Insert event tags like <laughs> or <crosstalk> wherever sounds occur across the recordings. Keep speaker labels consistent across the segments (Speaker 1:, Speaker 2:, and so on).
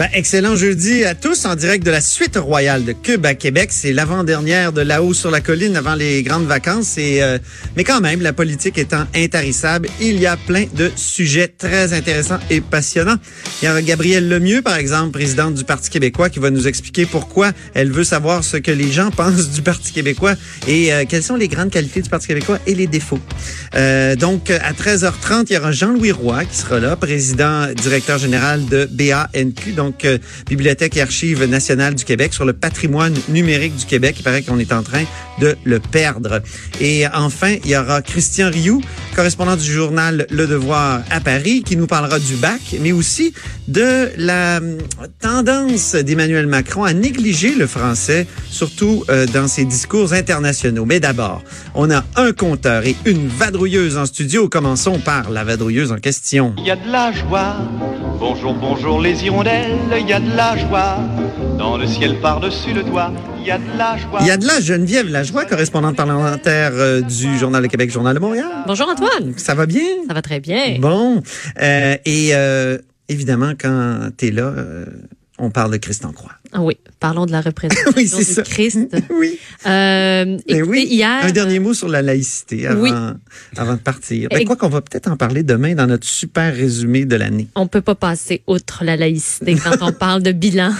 Speaker 1: Ben, excellent jeudi à tous en direct de la suite royale de Cube à Québec. C'est l'avant-dernière de là-haut sur la colline avant les grandes vacances. Et, euh, mais quand même, la politique étant intarissable, il y a plein de sujets très intéressants et passionnants. Il y a Gabrielle Lemieux, par exemple, présidente du Parti québécois, qui va nous expliquer pourquoi elle veut savoir ce que les gens <laughs> pensent du Parti québécois et euh, quelles sont les grandes qualités du Parti québécois et les défauts. Euh, donc, à 13h30, il y aura Jean-Louis Roy qui sera là, président, directeur général de BANQ. Donc, donc euh, Bibliothèque et Archives nationales du Québec, sur le patrimoine numérique du Québec. Il paraît qu'on est en train de le perdre. Et enfin, il y aura Christian Rioux, correspondant du journal Le Devoir à Paris, qui nous parlera du bac, mais aussi de la hum, tendance d'Emmanuel Macron à négliger le français, surtout euh, dans ses discours internationaux. Mais d'abord, on a un compteur et une vadrouilleuse en studio. Commençons par la vadrouilleuse en question.
Speaker 2: Il y a de la joie. Bonjour, bonjour les hirondelles, il y a de la joie. Dans le ciel par-dessus le toit, il y a de la joie.
Speaker 1: Il y a de la Geneviève Lajoie, correspondante parlementaire euh, du Journal de Québec, Journal de Montréal.
Speaker 3: Bonjour Antoine.
Speaker 1: Ça va bien?
Speaker 3: Ça va très bien.
Speaker 1: Bon. Euh, et euh, évidemment, quand tu es là, euh, on parle de Christ en croix.
Speaker 3: Ah oui, parlons de la <laughs> représentation
Speaker 1: Oui,
Speaker 3: du
Speaker 1: ça.
Speaker 3: Christ. <laughs>
Speaker 1: oui.
Speaker 3: Euh, écoutez,
Speaker 1: oui,
Speaker 3: hier,
Speaker 1: un dernier mot sur la laïcité avant,
Speaker 3: Oui.
Speaker 1: avant de partir. Ben, quoi qu'on va peut-être en parler demain dans notre super résumé de l'année.
Speaker 3: on peut pas passer outre la laïcité quand on <laughs> parle de bilan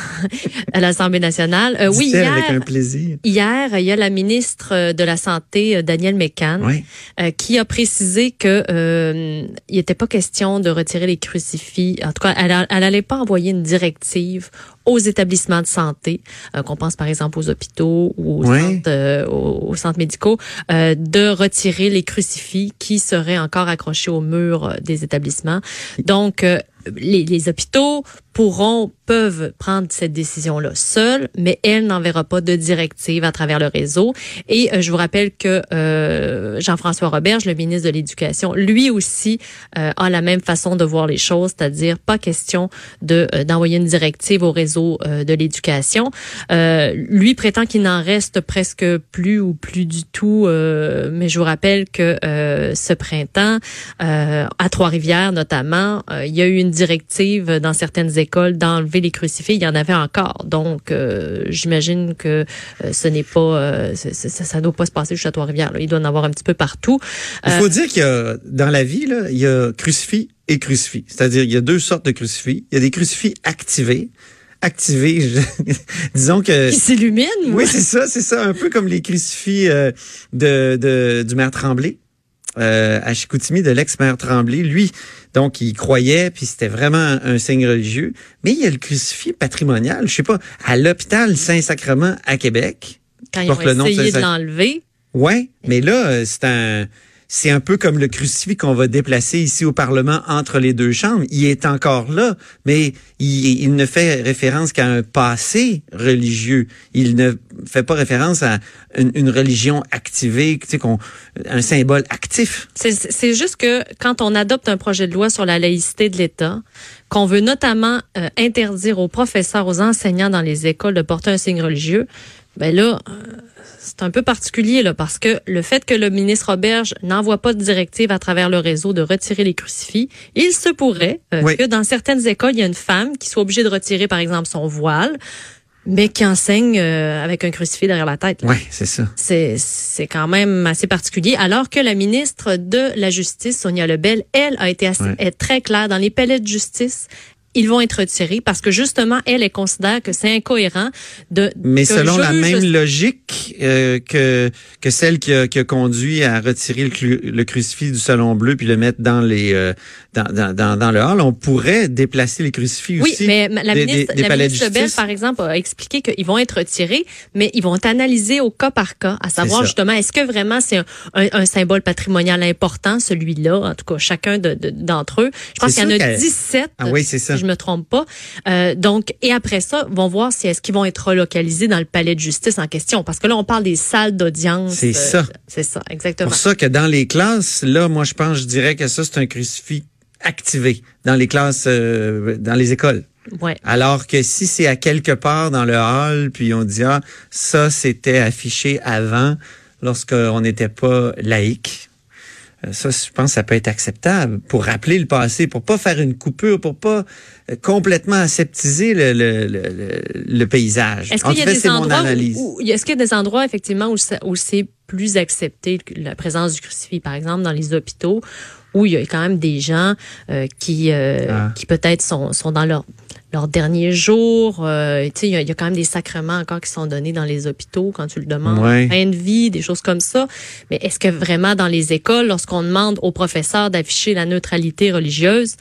Speaker 3: à l'Assemblée nationale. Euh, oui, hier,
Speaker 1: avec un plaisir.
Speaker 3: hier, il y a la ministre de la Santé, euh, Danielle Mécan,
Speaker 1: Oui.
Speaker 3: euh, qui a précisé que euh, il n'était pas question de retirer les crucifix. En tout cas, elle, a- elle allait pas envoyer une directive aux établissements de santé, euh, qu'on pense par exemple aux hôpitaux ou aux, centres, euh, aux, aux centres médicaux, euh, de retirer les crucifix qui seraient encore accrochés au mur des établissements. Donc, les, les hôpitaux pourront, peuvent prendre cette décision-là seuls, mais elle n'enverra pas de directive à travers le réseau. Et euh, je vous rappelle que euh, Jean-François Roberge, le ministre de l'Éducation, lui aussi euh, a la même façon de voir les choses, c'est-à-dire pas question de euh, d'envoyer une directive au réseau euh, de l'éducation. Euh, lui prétend qu'il n'en reste presque plus ou plus du tout, mais je vous rappelle que ce printemps, à Trois-Rivières notamment, il y a eu une directive dans certaines écoles d'enlever les crucifix. Il y en avait encore. Donc, euh, j'imagine que euh, ce n'est pas, euh, ça, ça doit pas se passer juste à Trois-Rivières. là. Il doit en avoir un petit peu partout.
Speaker 1: Il faut dire qu'il y a, dans la vie, là, il y a crucifix et crucifix. C'est-à-dire, il y a deux sortes de crucifix. Il y a des crucifix activés. Activés, <laughs> je- disons que...
Speaker 3: qui s'illumine.
Speaker 1: Oui, c'est ça, c'est ça. Un peu comme les crucifix euh, de, de, du maire Tremblay. Euh, à Chicoutimi, de l'ex-maire Tremblay. Lui, donc, il croyait, puis c'était vraiment un, signe religieux. Mais il y a le crucifix patrimonial, je sais pas, à l'hôpital Saint-Sacrement à Québec.
Speaker 3: Quand ils ont
Speaker 1: le nom de
Speaker 3: essayé de l'enlever.
Speaker 1: Ouais, mais là, euh, c'est un, c'est un peu comme le crucifix qu'on va déplacer ici au Parlement entre les deux chambres. Il est encore là, mais il, ne fait référence qu'à un passé religieux. Il ne fait pas référence à une, religion activée, tu sais, qu'on, un symbole actif.
Speaker 3: C'est- C'est juste que quand on adopte un projet de loi sur la laïcité de l'État, qu'on veut notamment euh, interdire aux professeurs, aux enseignants dans les écoles de porter un signe religieux, ben là, euh, c'est un peu particulier là, parce que le fait que le ministre Auberge n'envoie pas de directive à travers le réseau de retirer les crucifix, il se pourrait euh,
Speaker 1: Oui.
Speaker 3: que dans certaines écoles, il y a une femme qui soit obligée de retirer, par exemple, son voile, mais qui enseigne euh, avec un crucifix derrière la tête.
Speaker 1: Ouais, c'est ça.
Speaker 3: C'est, c'est quand même assez particulier. Alors que la ministre de la Justice, Sonia Lebel, elle a été assez,
Speaker 1: Ouais.
Speaker 3: est très claire dans les pellets de justice. Ils vont être retirés parce que justement, elle, elle considère que c'est incohérent de.
Speaker 1: Mais selon la même logique, euh, que que celle qui a, qui a conduit à retirer le, cru- le crucifix du salon bleu puis le mettre dans les euh, dans, dans, dans, dans le hall. On pourrait déplacer les crucifix
Speaker 3: Oui,
Speaker 1: aussi.
Speaker 3: mais ma- la
Speaker 1: des-
Speaker 3: ministre,
Speaker 1: des- des
Speaker 3: la
Speaker 1: de
Speaker 3: ministre par exemple, a expliqué qu'ils vont être retirés, mais ils vont être analysés au cas par cas, à savoir justement, est-ce que vraiment c'est un, un- un symbole patrimonial important, celui-là, en tout cas, chacun de- de- d'entre eux? Je pense qu'il y en a
Speaker 1: qu'elle-
Speaker 3: 17,
Speaker 1: Ah oui, c'est ça.
Speaker 3: Je me trompe pas. Euh, donc, et après ça, vont voir si est-ce qu'ils vont être relocalisés dans le palais de justice en question, parce que là, on parle des salles d'audience.
Speaker 1: C'est ça.
Speaker 3: C'est ça, exactement.
Speaker 1: pour ça que dans les classes, là, moi, je pense, je dirais que ça, c'est un crucifix activé dans les classes, euh, dans les écoles.
Speaker 3: Ouais.
Speaker 1: Alors que si c'est à quelque part dans le hall, puis on dit, ah, ça, c'était affiché avant, lorsqu'on n'était pas laïque. Euh, Ça, je pense, que ça peut être acceptable pour rappeler le passé, pour pas faire une coupure, pour pas euh, complètement aseptiser le, le, le, le- paysage.
Speaker 3: Est-ce
Speaker 1: En
Speaker 3: qu'il y a des
Speaker 1: c'est mon
Speaker 3: endroits est-ce qu'il y a des endroits effectivement où, où c'est plus accepté la présence du crucifix, par exemple dans les hôpitaux, où il y a quand même des gens euh, qui euh,
Speaker 1: Ah.
Speaker 3: qui peut-être sont, sont dans leur leur dernier jour, euh, tu sais, il y, a- il y a quand même des sacrements encore qui sont donnés dans les hôpitaux quand tu le demandes,
Speaker 1: Ouais.
Speaker 3: fin de vie, des choses comme ça. Mais est-ce que vraiment dans les écoles, lorsqu'on demande aux professeurs d'afficher la neutralité religieuse,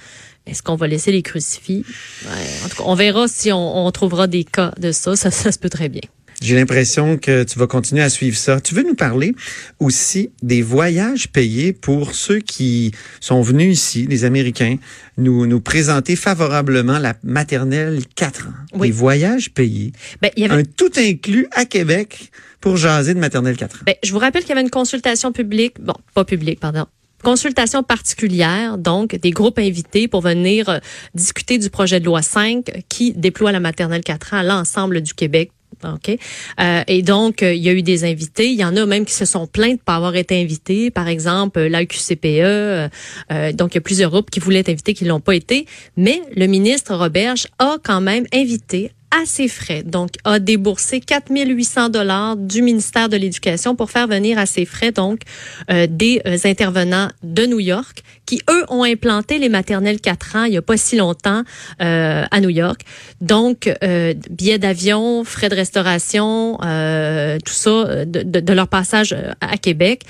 Speaker 3: est-ce qu'on va laisser les crucifix? Ouais, en tout cas, on verra si on, on trouvera des cas de ça. Ça, ça se peut très bien.
Speaker 1: J'ai l'impression que tu vas continuer à suivre ça. Tu veux nous parler aussi des voyages payés pour ceux qui sont venus ici, les Américains, nous, nous présenter favorablement la maternelle 4 ans.
Speaker 3: Oui.
Speaker 1: Des voyages payés.
Speaker 3: Ben, il y avait
Speaker 1: Un tout inclus à Québec pour jaser de maternelle 4 ans.
Speaker 3: Ben, je vous rappelle qu'il y avait une consultation publique, bon, pas publique, pardon. Consultation particulière, donc des groupes invités pour venir euh, discuter du projet de loi 5 qui déploie la maternelle 4 ans à l'ensemble du Québec. OK? Euh, et donc, euh, il y a eu des invités. Il y en a même qui se sont plaints de pas avoir été invités. Par exemple, l'AQCPE. Euh, euh, donc, il y a plusieurs groupes qui voulaient être invités qui l'ont pas été. Mais le ministre Roberge a quand même invité à ses frais, donc a déboursé 4800 dollars du ministère de l'Éducation pour faire venir à ses frais donc euh, des euh, intervenants de New York qui eux ont implanté les maternelles 4 ans il y a pas si longtemps euh, à New York. Donc billets d'avion, frais de restauration, tout ça de, leur passage à Québec.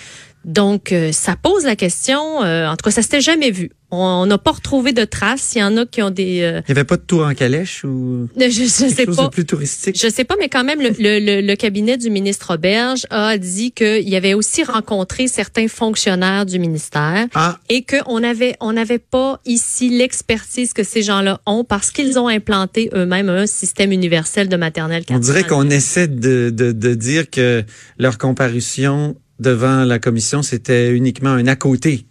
Speaker 3: Donc, ça pose la question. en tout cas, ça s'était jamais vu. On n'a pas retrouvé de traces. Il y en a qui ont des. euh,
Speaker 1: Il n'y avait pas de tour en calèche ou
Speaker 3: je, je sais
Speaker 1: chose
Speaker 3: pas.
Speaker 1: de plus touristique?
Speaker 3: Je sais pas, mais quand même, le, le, le- le cabinet du ministre Auberge a dit qu'il avait aussi rencontré certains fonctionnaires du ministère
Speaker 1: Ah,
Speaker 3: et qu'on avait on n'avait pas ici l'expertise que ces gens-là ont parce qu'ils ont implanté eux-mêmes un système universel de maternelle.
Speaker 1: on dirait qu'on essaie de, de, de dire que leur comparution devant la commission, c'était uniquement un à côté.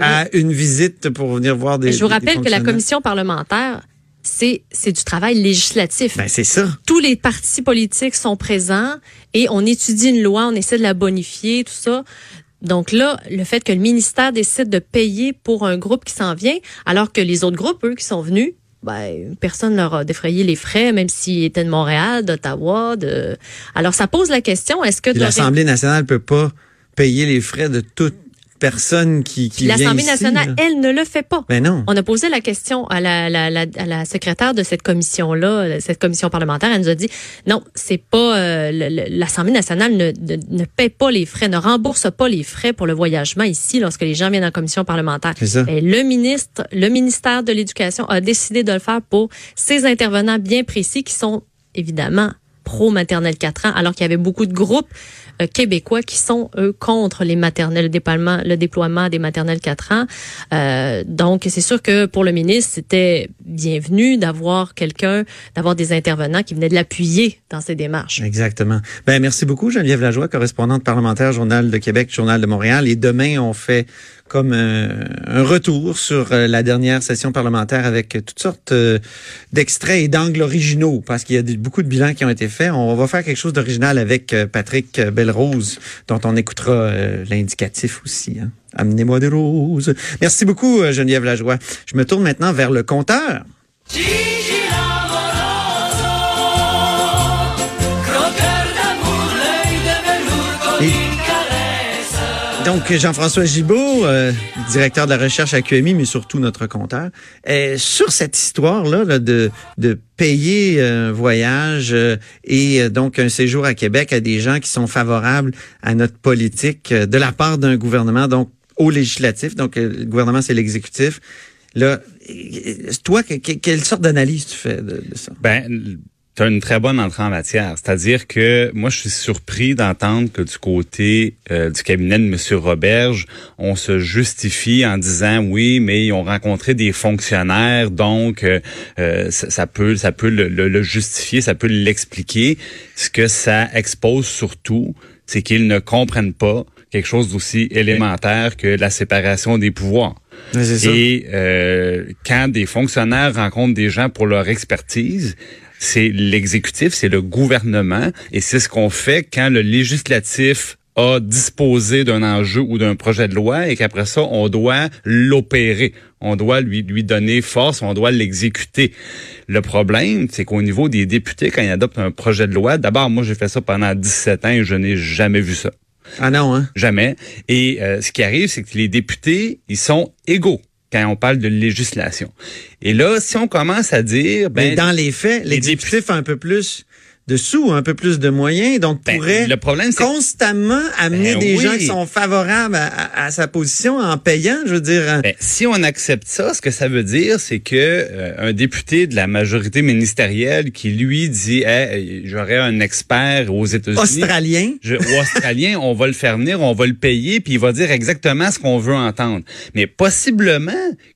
Speaker 1: À une visite pour venir voir des.
Speaker 3: Je vous rappelle que la commission parlementaire, c'est du travail législatif.
Speaker 1: Ben, c'est ça.
Speaker 3: tous les partis politiques sont présents et on étudie une loi, on essaie de la bonifier, tout ça. Donc là, le fait que le ministère décide de payer pour un groupe qui s'en vient, alors que les autres groupes, eux, qui sont venus, ben, personne leur a défrayé les frais, même s'ils étaient de Montréal, d'Ottawa. De... Alors, ça pose la question, est-ce que...
Speaker 1: L'Assemblée nationale peut pas payer les frais de toute personne qui, qui vient
Speaker 3: L'Assemblée nationale, elle, ne le fait pas.
Speaker 1: Ben non.
Speaker 3: On a posé la question à la, la, la, à la secrétaire de cette commission-là, cette commission parlementaire. Elle nous a dit non, c'est pas euh, l'Assemblée nationale ne, ne, ne paie pas les frais, ne rembourse pas les frais pour le voyagement ici lorsque les gens viennent en commission parlementaire.
Speaker 1: C'est ça.
Speaker 3: Et le ministre, le ministère de l'Éducation a décidé de le faire pour ces intervenants bien précis qui sont évidemment pro maternelle 4 ans, alors qu'il y avait beaucoup de groupes euh, québécois qui sont eux contre les maternelles, le déploiement, le déploiement des maternelles 4 ans. Euh, donc c'est sûr que pour le ministre c'était bienvenu d'avoir quelqu'un, d'avoir des intervenants qui venaient de l'appuyer dans ses démarches.
Speaker 1: Exactement. Ben merci beaucoup Geneviève Lajoie, correspondante parlementaire Journal de Québec, Journal de Montréal. Et demain on fait comme euh, un retour sur euh, la dernière session parlementaire avec toutes sortes euh, d'extraits et d'angles originaux parce qu'il y a beaucoup de bilans qui ont été faits. On va faire quelque chose d'original avec Patrick Belrose dont on écoutera l'indicatif aussi. hein. Amenez-moi des roses. Merci beaucoup Geneviève Lajoie. Je me tourne maintenant vers le compteur. Donc, Jean-François Gibault, euh, directeur de la recherche à QMI, mais surtout notre compteur, euh, sur cette histoire-là là, de, de payer un voyage euh, et euh, donc un séjour à Québec à des gens qui sont favorables à notre politique euh, de la part d'un gouvernement, donc au législatif, donc euh, le gouvernement, c'est l'exécutif. Là, toi, que- quelle sorte d'analyse tu fais de, de ça?
Speaker 4: Ben, tu as une très bonne entrée en matière. C'est-à-dire que moi, je suis surpris d'entendre que du côté euh, du cabinet de M. Roberge, on se justifie en disant oui, mais ils ont rencontré des fonctionnaires, donc euh, euh, ça, ça peut, ça peut le, le- le justifier, ça peut l'expliquer. Ce que ça expose surtout, c'est qu'ils ne comprennent pas quelque chose d'aussi élémentaire que la séparation des pouvoirs. Et euh, quand des fonctionnaires rencontrent des gens pour leur expertise, c'est l'exécutif, c'est le gouvernement, et c'est ce qu'on fait quand le législatif a disposé d'un enjeu ou d'un projet de loi et qu'après ça, on doit l'opérer. On doit lui, lui donner force, on doit l'exécuter. Le problème, c'est qu'au niveau des députés, quand ils adoptent un projet de loi, d'abord, moi, j'ai fait ça pendant 17 ans et je n'ai jamais vu ça.
Speaker 1: Ah non, hein?
Speaker 4: Jamais. Et euh, ce qui arrive, c'est que les députés, ils sont égaux quand on parle de législation. Et là, si on commence à dire,
Speaker 1: Mais
Speaker 4: ben,
Speaker 1: dans les faits, l'exécutif a un peu plus de sous, un peu plus de moyens, donc
Speaker 4: ben,
Speaker 1: pourrait
Speaker 4: le problème, c'est
Speaker 1: constamment amener
Speaker 4: Ben
Speaker 1: des
Speaker 4: oui.
Speaker 1: gens qui sont favorables à, à- à sa position en payant, je veux dire. hein.
Speaker 4: Ben, si on accepte ça, ce que ça veut dire, c'est que euh, un député de la majorité ministérielle qui lui dit, hey, j'aurais un expert aux États-Unis.
Speaker 1: Australien.
Speaker 4: Je, ou australien, on va le faire venir, on va le payer, puis il va dire exactement ce qu'on veut entendre. Mais possiblement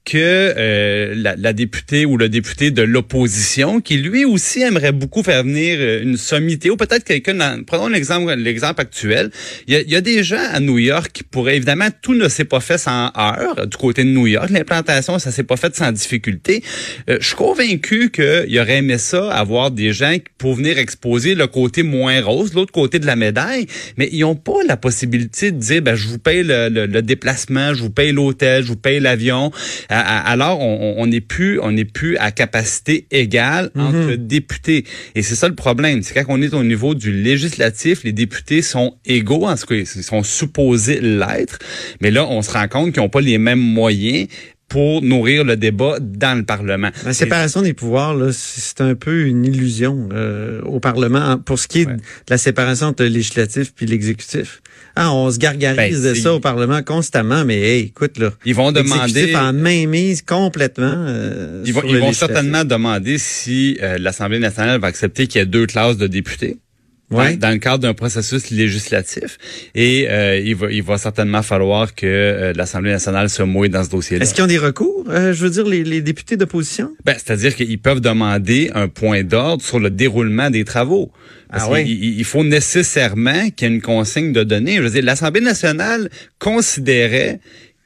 Speaker 4: que euh, la, la députée ou le député de l'opposition, qui lui aussi aimerait beaucoup faire venir euh, une sommité, ou peut-être quelqu'un, prenons l'exemple l'exemple actuel, il y, a, il y a des gens à New York qui pourraient, évidemment, tout ne s'est pas fait sans heure du côté de New York, l'implantation, ça s'est pas fait sans difficulté. Euh, je suis convaincu qu'il aurait aimé ça, avoir des gens qui pour venir exposer le côté moins rose, l'autre côté de la médaille, mais ils ont pas la possibilité de dire, ben, je vous paye le, le- le déplacement, je vous paye l'hôtel, je vous paye l'avion. Alors, on on n'est plus, on n'est plus à capacité égale entre députés. Et c'est ça le problème. C'est quand on est au niveau du législatif, les députés sont égaux, en ce cas, ils sont supposés l'être. Mais là, on se rend compte qu'ils n'ont pas les mêmes moyens pour nourrir le débat dans le Parlement.
Speaker 1: La séparation des pouvoirs, là, c'est un peu une illusion euh, au Parlement hein, pour ce qui est
Speaker 4: Ouais.
Speaker 1: de la séparation entre le législatif puis l'exécutif. Ah, on se gargarise
Speaker 4: Ben,
Speaker 1: de ça au Parlement constamment, mais hey, écoute là,
Speaker 4: Ils vont demander.
Speaker 1: en mainmise complètement. euh,
Speaker 4: Ils vont,
Speaker 1: sur
Speaker 4: ils
Speaker 1: le
Speaker 4: vont certainement demander si euh, l'Assemblée nationale va accepter qu'il y ait deux classes de députés.
Speaker 1: Ouais.
Speaker 4: Dans, dans le cadre d'un processus législatif. Et euh, il, va, il va certainement falloir que euh, l'Assemblée nationale se mouille dans ce dossier-là.
Speaker 1: Est-ce qu'ils ont des recours? Euh, Je veux dire les, les députés d'opposition?
Speaker 4: Ben, C'est-à-dire qu'ils peuvent demander un point d'ordre sur le déroulement des travaux. Parce
Speaker 1: Ah ouais?
Speaker 4: qu'il- il, il faut nécessairement qu'il y ait une consigne de données. Je veux dire, l'Assemblée nationale considérait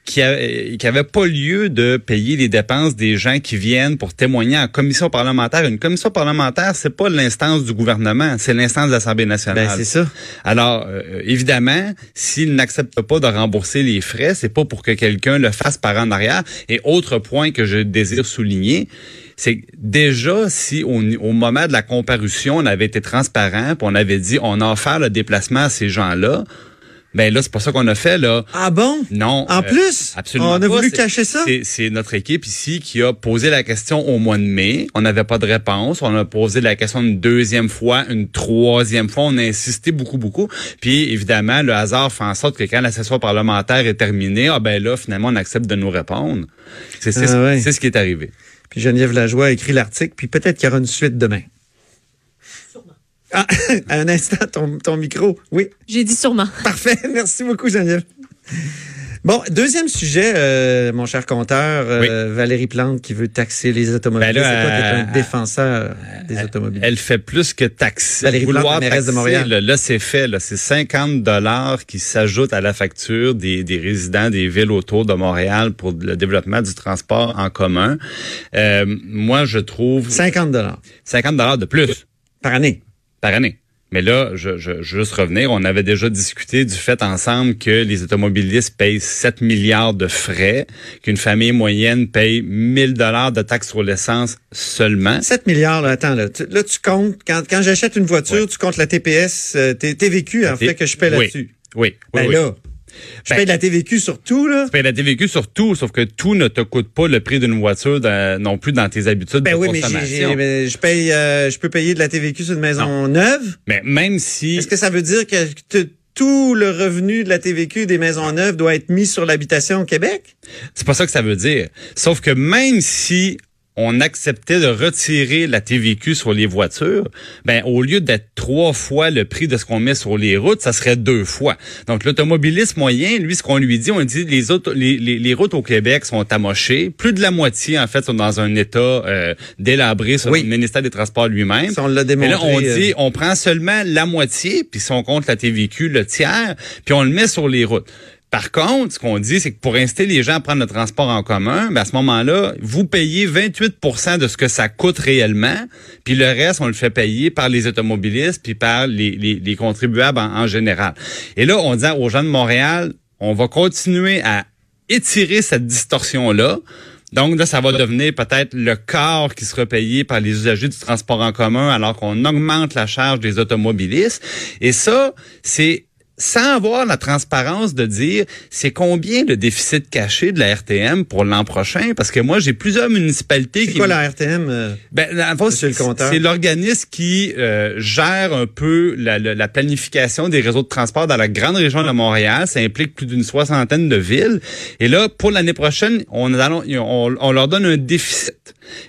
Speaker 4: qu'il n'y avait pas lieu de payer les dépenses des gens qui viennent pour témoigner en commission parlementaire. Une commission parlementaire, c'est pas l'instance du gouvernement, c'est l'instance de l'Assemblée nationale.
Speaker 1: Ben c'est ça.
Speaker 4: Alors, euh, évidemment, s'il n'accepte pas de rembourser les frais, c'est pas pour que quelqu'un le fasse par en arrière. Et autre point que je désire souligner, c'est que déjà, si au, au moment de la comparution, on avait été transparent, puis on avait dit on a offert le déplacement à ces gens-là, ben là, c'est pas ça qu'on a fait, là.
Speaker 1: Ah bon?
Speaker 4: Non.
Speaker 1: En
Speaker 4: euh,
Speaker 1: plus,
Speaker 4: absolument
Speaker 1: on a voulu cacher ça?
Speaker 4: c'est- notre équipe ici qui a posé la question au mois de mai. On n'avait pas de réponse. On a posé la question une deuxième fois, une troisième fois. On a insisté beaucoup, beaucoup. Puis évidemment, le hasard fait en sorte que quand la session parlementaire est terminée, ah ben là, finalement, on accepte de nous répondre. C'est
Speaker 1: Ah ouais.
Speaker 4: c'est ce qui est arrivé.
Speaker 1: Puis Geneviève Lajoie a écrit l'article, puis peut-être qu'il y aura une suite demain. Ah, <laughs> un instant, ton, ton micro. Oui,
Speaker 3: J'ai dit sûrement. <laughs>
Speaker 1: parfait. Merci beaucoup, Geneviève. Bon, deuxième sujet, euh, mon cher compteur, euh, Valérie Plante qui veut taxer les automobiles.
Speaker 4: Ben là,
Speaker 1: C'est quoi, t'es un
Speaker 4: euh,
Speaker 1: défenseur des automobiles?
Speaker 4: Elle fait plus que taxer.
Speaker 1: Valérie Plante, mairesse de
Speaker 4: taxer,
Speaker 1: Montréal.
Speaker 4: Là, là, c'est fait. Là, c'est 50 dollars qui s'ajoutent à la facture des, des résidents des villes autour de Montréal pour le développement du transport en commun. Euh, moi, je trouve
Speaker 1: 50 dollars
Speaker 4: 50 dollars de plus
Speaker 1: par année.
Speaker 4: Par année. Mais là, je, je, juste revenir. On avait déjà discuté du fait ensemble que les automobilistes payent 7 milliards de frais, qu'une famille moyenne paye 1000 dollars de taxes sur l'essence seulement.
Speaker 1: 7 milliards, là, attends, là, tu, là, tu comptes, quand, quand j'achète une voiture, tu comptes la TPS, euh, T- TVQ, en fait, que je paie
Speaker 4: Oui.
Speaker 1: là-dessus.
Speaker 4: Oui, oui,
Speaker 1: Ben
Speaker 4: oui.
Speaker 1: là, Je
Speaker 4: Ben-
Speaker 1: paye de la TVQ sur tout, là.
Speaker 4: Tu payes la TVQ sur tout, sauf que tout ne te coûte pas le prix d'une voiture dans- non plus dans tes habitudes
Speaker 1: Ben
Speaker 4: de
Speaker 1: oui, mais
Speaker 4: consommation.
Speaker 1: j'ai- mais je paye, euh, je peux payer de la TVQ sur une maison neuve.
Speaker 4: Mais même si...
Speaker 1: Est-ce que ça veut dire que tout le revenu de la TVQ des maisons neuves doit être mis sur l'habitation au Québec?
Speaker 4: C'est pas ça que ça veut dire. Sauf que même si on acceptait de retirer la TVQ sur les voitures, ben au lieu d'être trois fois le prix de ce qu'on met sur les routes, ça serait deux fois. Donc l'automobiliste moyen, lui, ce qu'on lui dit, on dit les, auto, les, les, les routes au Québec sont amochées. Plus de la moitié, en fait, sont dans un état euh, délabré sur
Speaker 1: Oui.
Speaker 4: le ministère des Transports lui-même.
Speaker 1: On l'a démontré.
Speaker 4: là, on
Speaker 1: euh,
Speaker 4: dit, on prend seulement la moitié, puis si on compte la TVQ, le tiers, puis on le met sur les routes. Par contre, ce qu'on dit, c'est que pour inciter les gens à prendre le transport en commun, ben à ce moment-là, vous payez 28% de ce que ça coûte réellement, puis le reste, on le fait payer par les automobilistes, puis par les, les, les contribuables en, en général. Et là, on dit aux gens de Montréal, on va continuer à étirer cette distorsion-là. Donc là, ça va devenir peut-être le quart qui sera payé par les usagers du transport en commun alors qu'on augmente la charge des automobilistes. Et ça, c'est sans avoir la transparence de dire c'est combien le déficit caché de la RTM pour l'an prochain? Parce que moi, j'ai plusieurs municipalités
Speaker 1: C'est
Speaker 4: qui...
Speaker 1: quoi la RTM? euh?
Speaker 4: Ben, c'est l'organisme qui euh, gère un peu la, la- la planification des réseaux de transport dans la grande région de Montréal. Ça implique plus d'une soixantaine de villes. Et là, pour l'année prochaine, on, allons- on, on leur donne un déficit.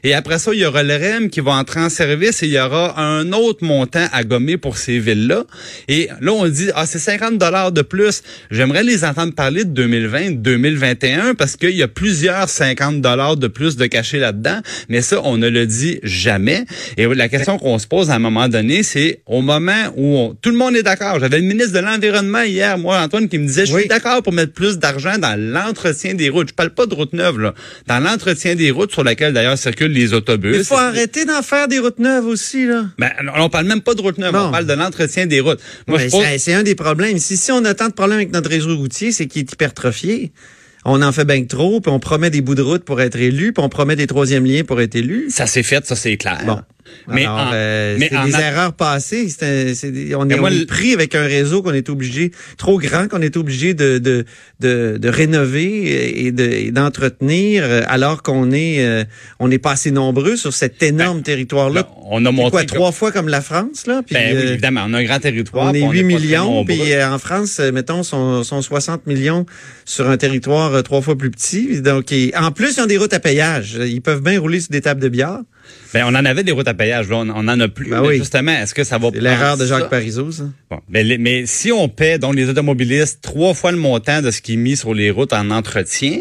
Speaker 4: Et après ça, il y aura le REM qui va entrer en service et il y aura un autre montant à gommer pour ces villes-là. Et là, on dit, ah, c'est 50 dollars de plus. J'aimerais les entendre parler de 2020, 2021 parce qu'il y a plusieurs 50 dollars de plus de cachés là-dedans. Mais ça, on ne le dit jamais. Et la question qu'on se pose à un moment donné, c'est au moment où on- tout le monde est d'accord. J'avais le ministre de l'Environnement hier, moi, Antoine, qui me disait, je
Speaker 1: Oui.
Speaker 4: suis d'accord pour mettre plus d'argent dans l'entretien des routes. Je parle pas de routes neuves, là. Dans l'entretien des routes sur laquelle, d'ailleurs, circulent les autobus.
Speaker 1: Il faut arrêter d'en faire des routes neuves aussi, là.
Speaker 4: Ben, on parle même pas de routes neuves, on parle de l'entretien des routes. Moi,
Speaker 1: Ouais,
Speaker 4: je
Speaker 1: c'est un des problèmes. Si, si on a tant de problèmes avec notre réseau routier, c'est qu'il est hypertrophié. On en fait bien trop, puis on promet des bouts de route pour être élu, puis on promet des troisièmes liens pour être élu.
Speaker 4: ça s'est fait, ça c'est clair.
Speaker 1: Bon.
Speaker 4: Mais
Speaker 1: Alors,
Speaker 4: en-
Speaker 1: euh,
Speaker 4: mais
Speaker 1: c'est
Speaker 4: en
Speaker 1: des
Speaker 4: a-
Speaker 1: erreurs passées. C'est un- c'est des- on est,
Speaker 4: moi,
Speaker 1: on est pris avec un réseau qu'on est obligé, trop grand, qu'on est obligé de, de, de, de rénover et de- et d'entretenir, euh, alors qu'on est, euh, on n'est pas assez nombreux sur cet énorme territoire-là.
Speaker 4: Ben, on a
Speaker 1: C'est
Speaker 4: montré
Speaker 1: quoi, trois fois comme la France, là? Puis,
Speaker 4: Ben oui,
Speaker 1: euh,
Speaker 4: évidemment, on a un grand territoire.
Speaker 1: on est 8
Speaker 4: pas très
Speaker 1: millions, puis en France, mettons, sont, sont 60 millions sur un territoire trois fois plus petit. Donc, en plus, ils ont des routes à péage. Ils peuvent bien rouler sur des tables de bière.
Speaker 4: Ben, on en avait des routes à péage, là, on, on en a plus.
Speaker 1: Ben oui.
Speaker 4: Justement, est-ce que ça va
Speaker 1: l'erreur de Jacques
Speaker 4: ça?
Speaker 1: Parizeau, ça.
Speaker 4: Bon, mais, les- mais si on paie donc les automobilistes trois fois le montant de ce qui est mis sur les routes en entretien,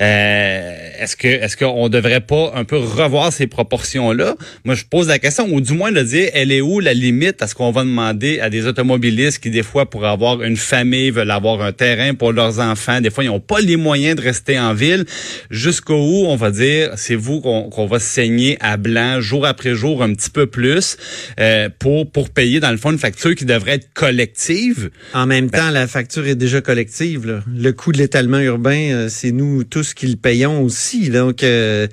Speaker 4: euh, est-ce que est-ce qu'on devrait pas un peu revoir ces proportions là Moi, je pose la question, ou du moins de dire, elle est où la limite à ce qu'on va demander à des automobilistes qui des fois pour avoir une famille veulent avoir un terrain pour leurs enfants, des fois ils n'ont pas les moyens de rester en ville, jusqu'au où on va dire c'est vous qu'on qu'on va saigner à blanc jour après jour un petit peu plus euh, pour pour payer dans le fond une facture qui devrait être collective.
Speaker 1: En même
Speaker 4: Ben
Speaker 1: temps, la facture est déjà collective. là. Le coût de l'étalement urbain, euh, c'est nous tous qui le payons aussi. Donc, euh,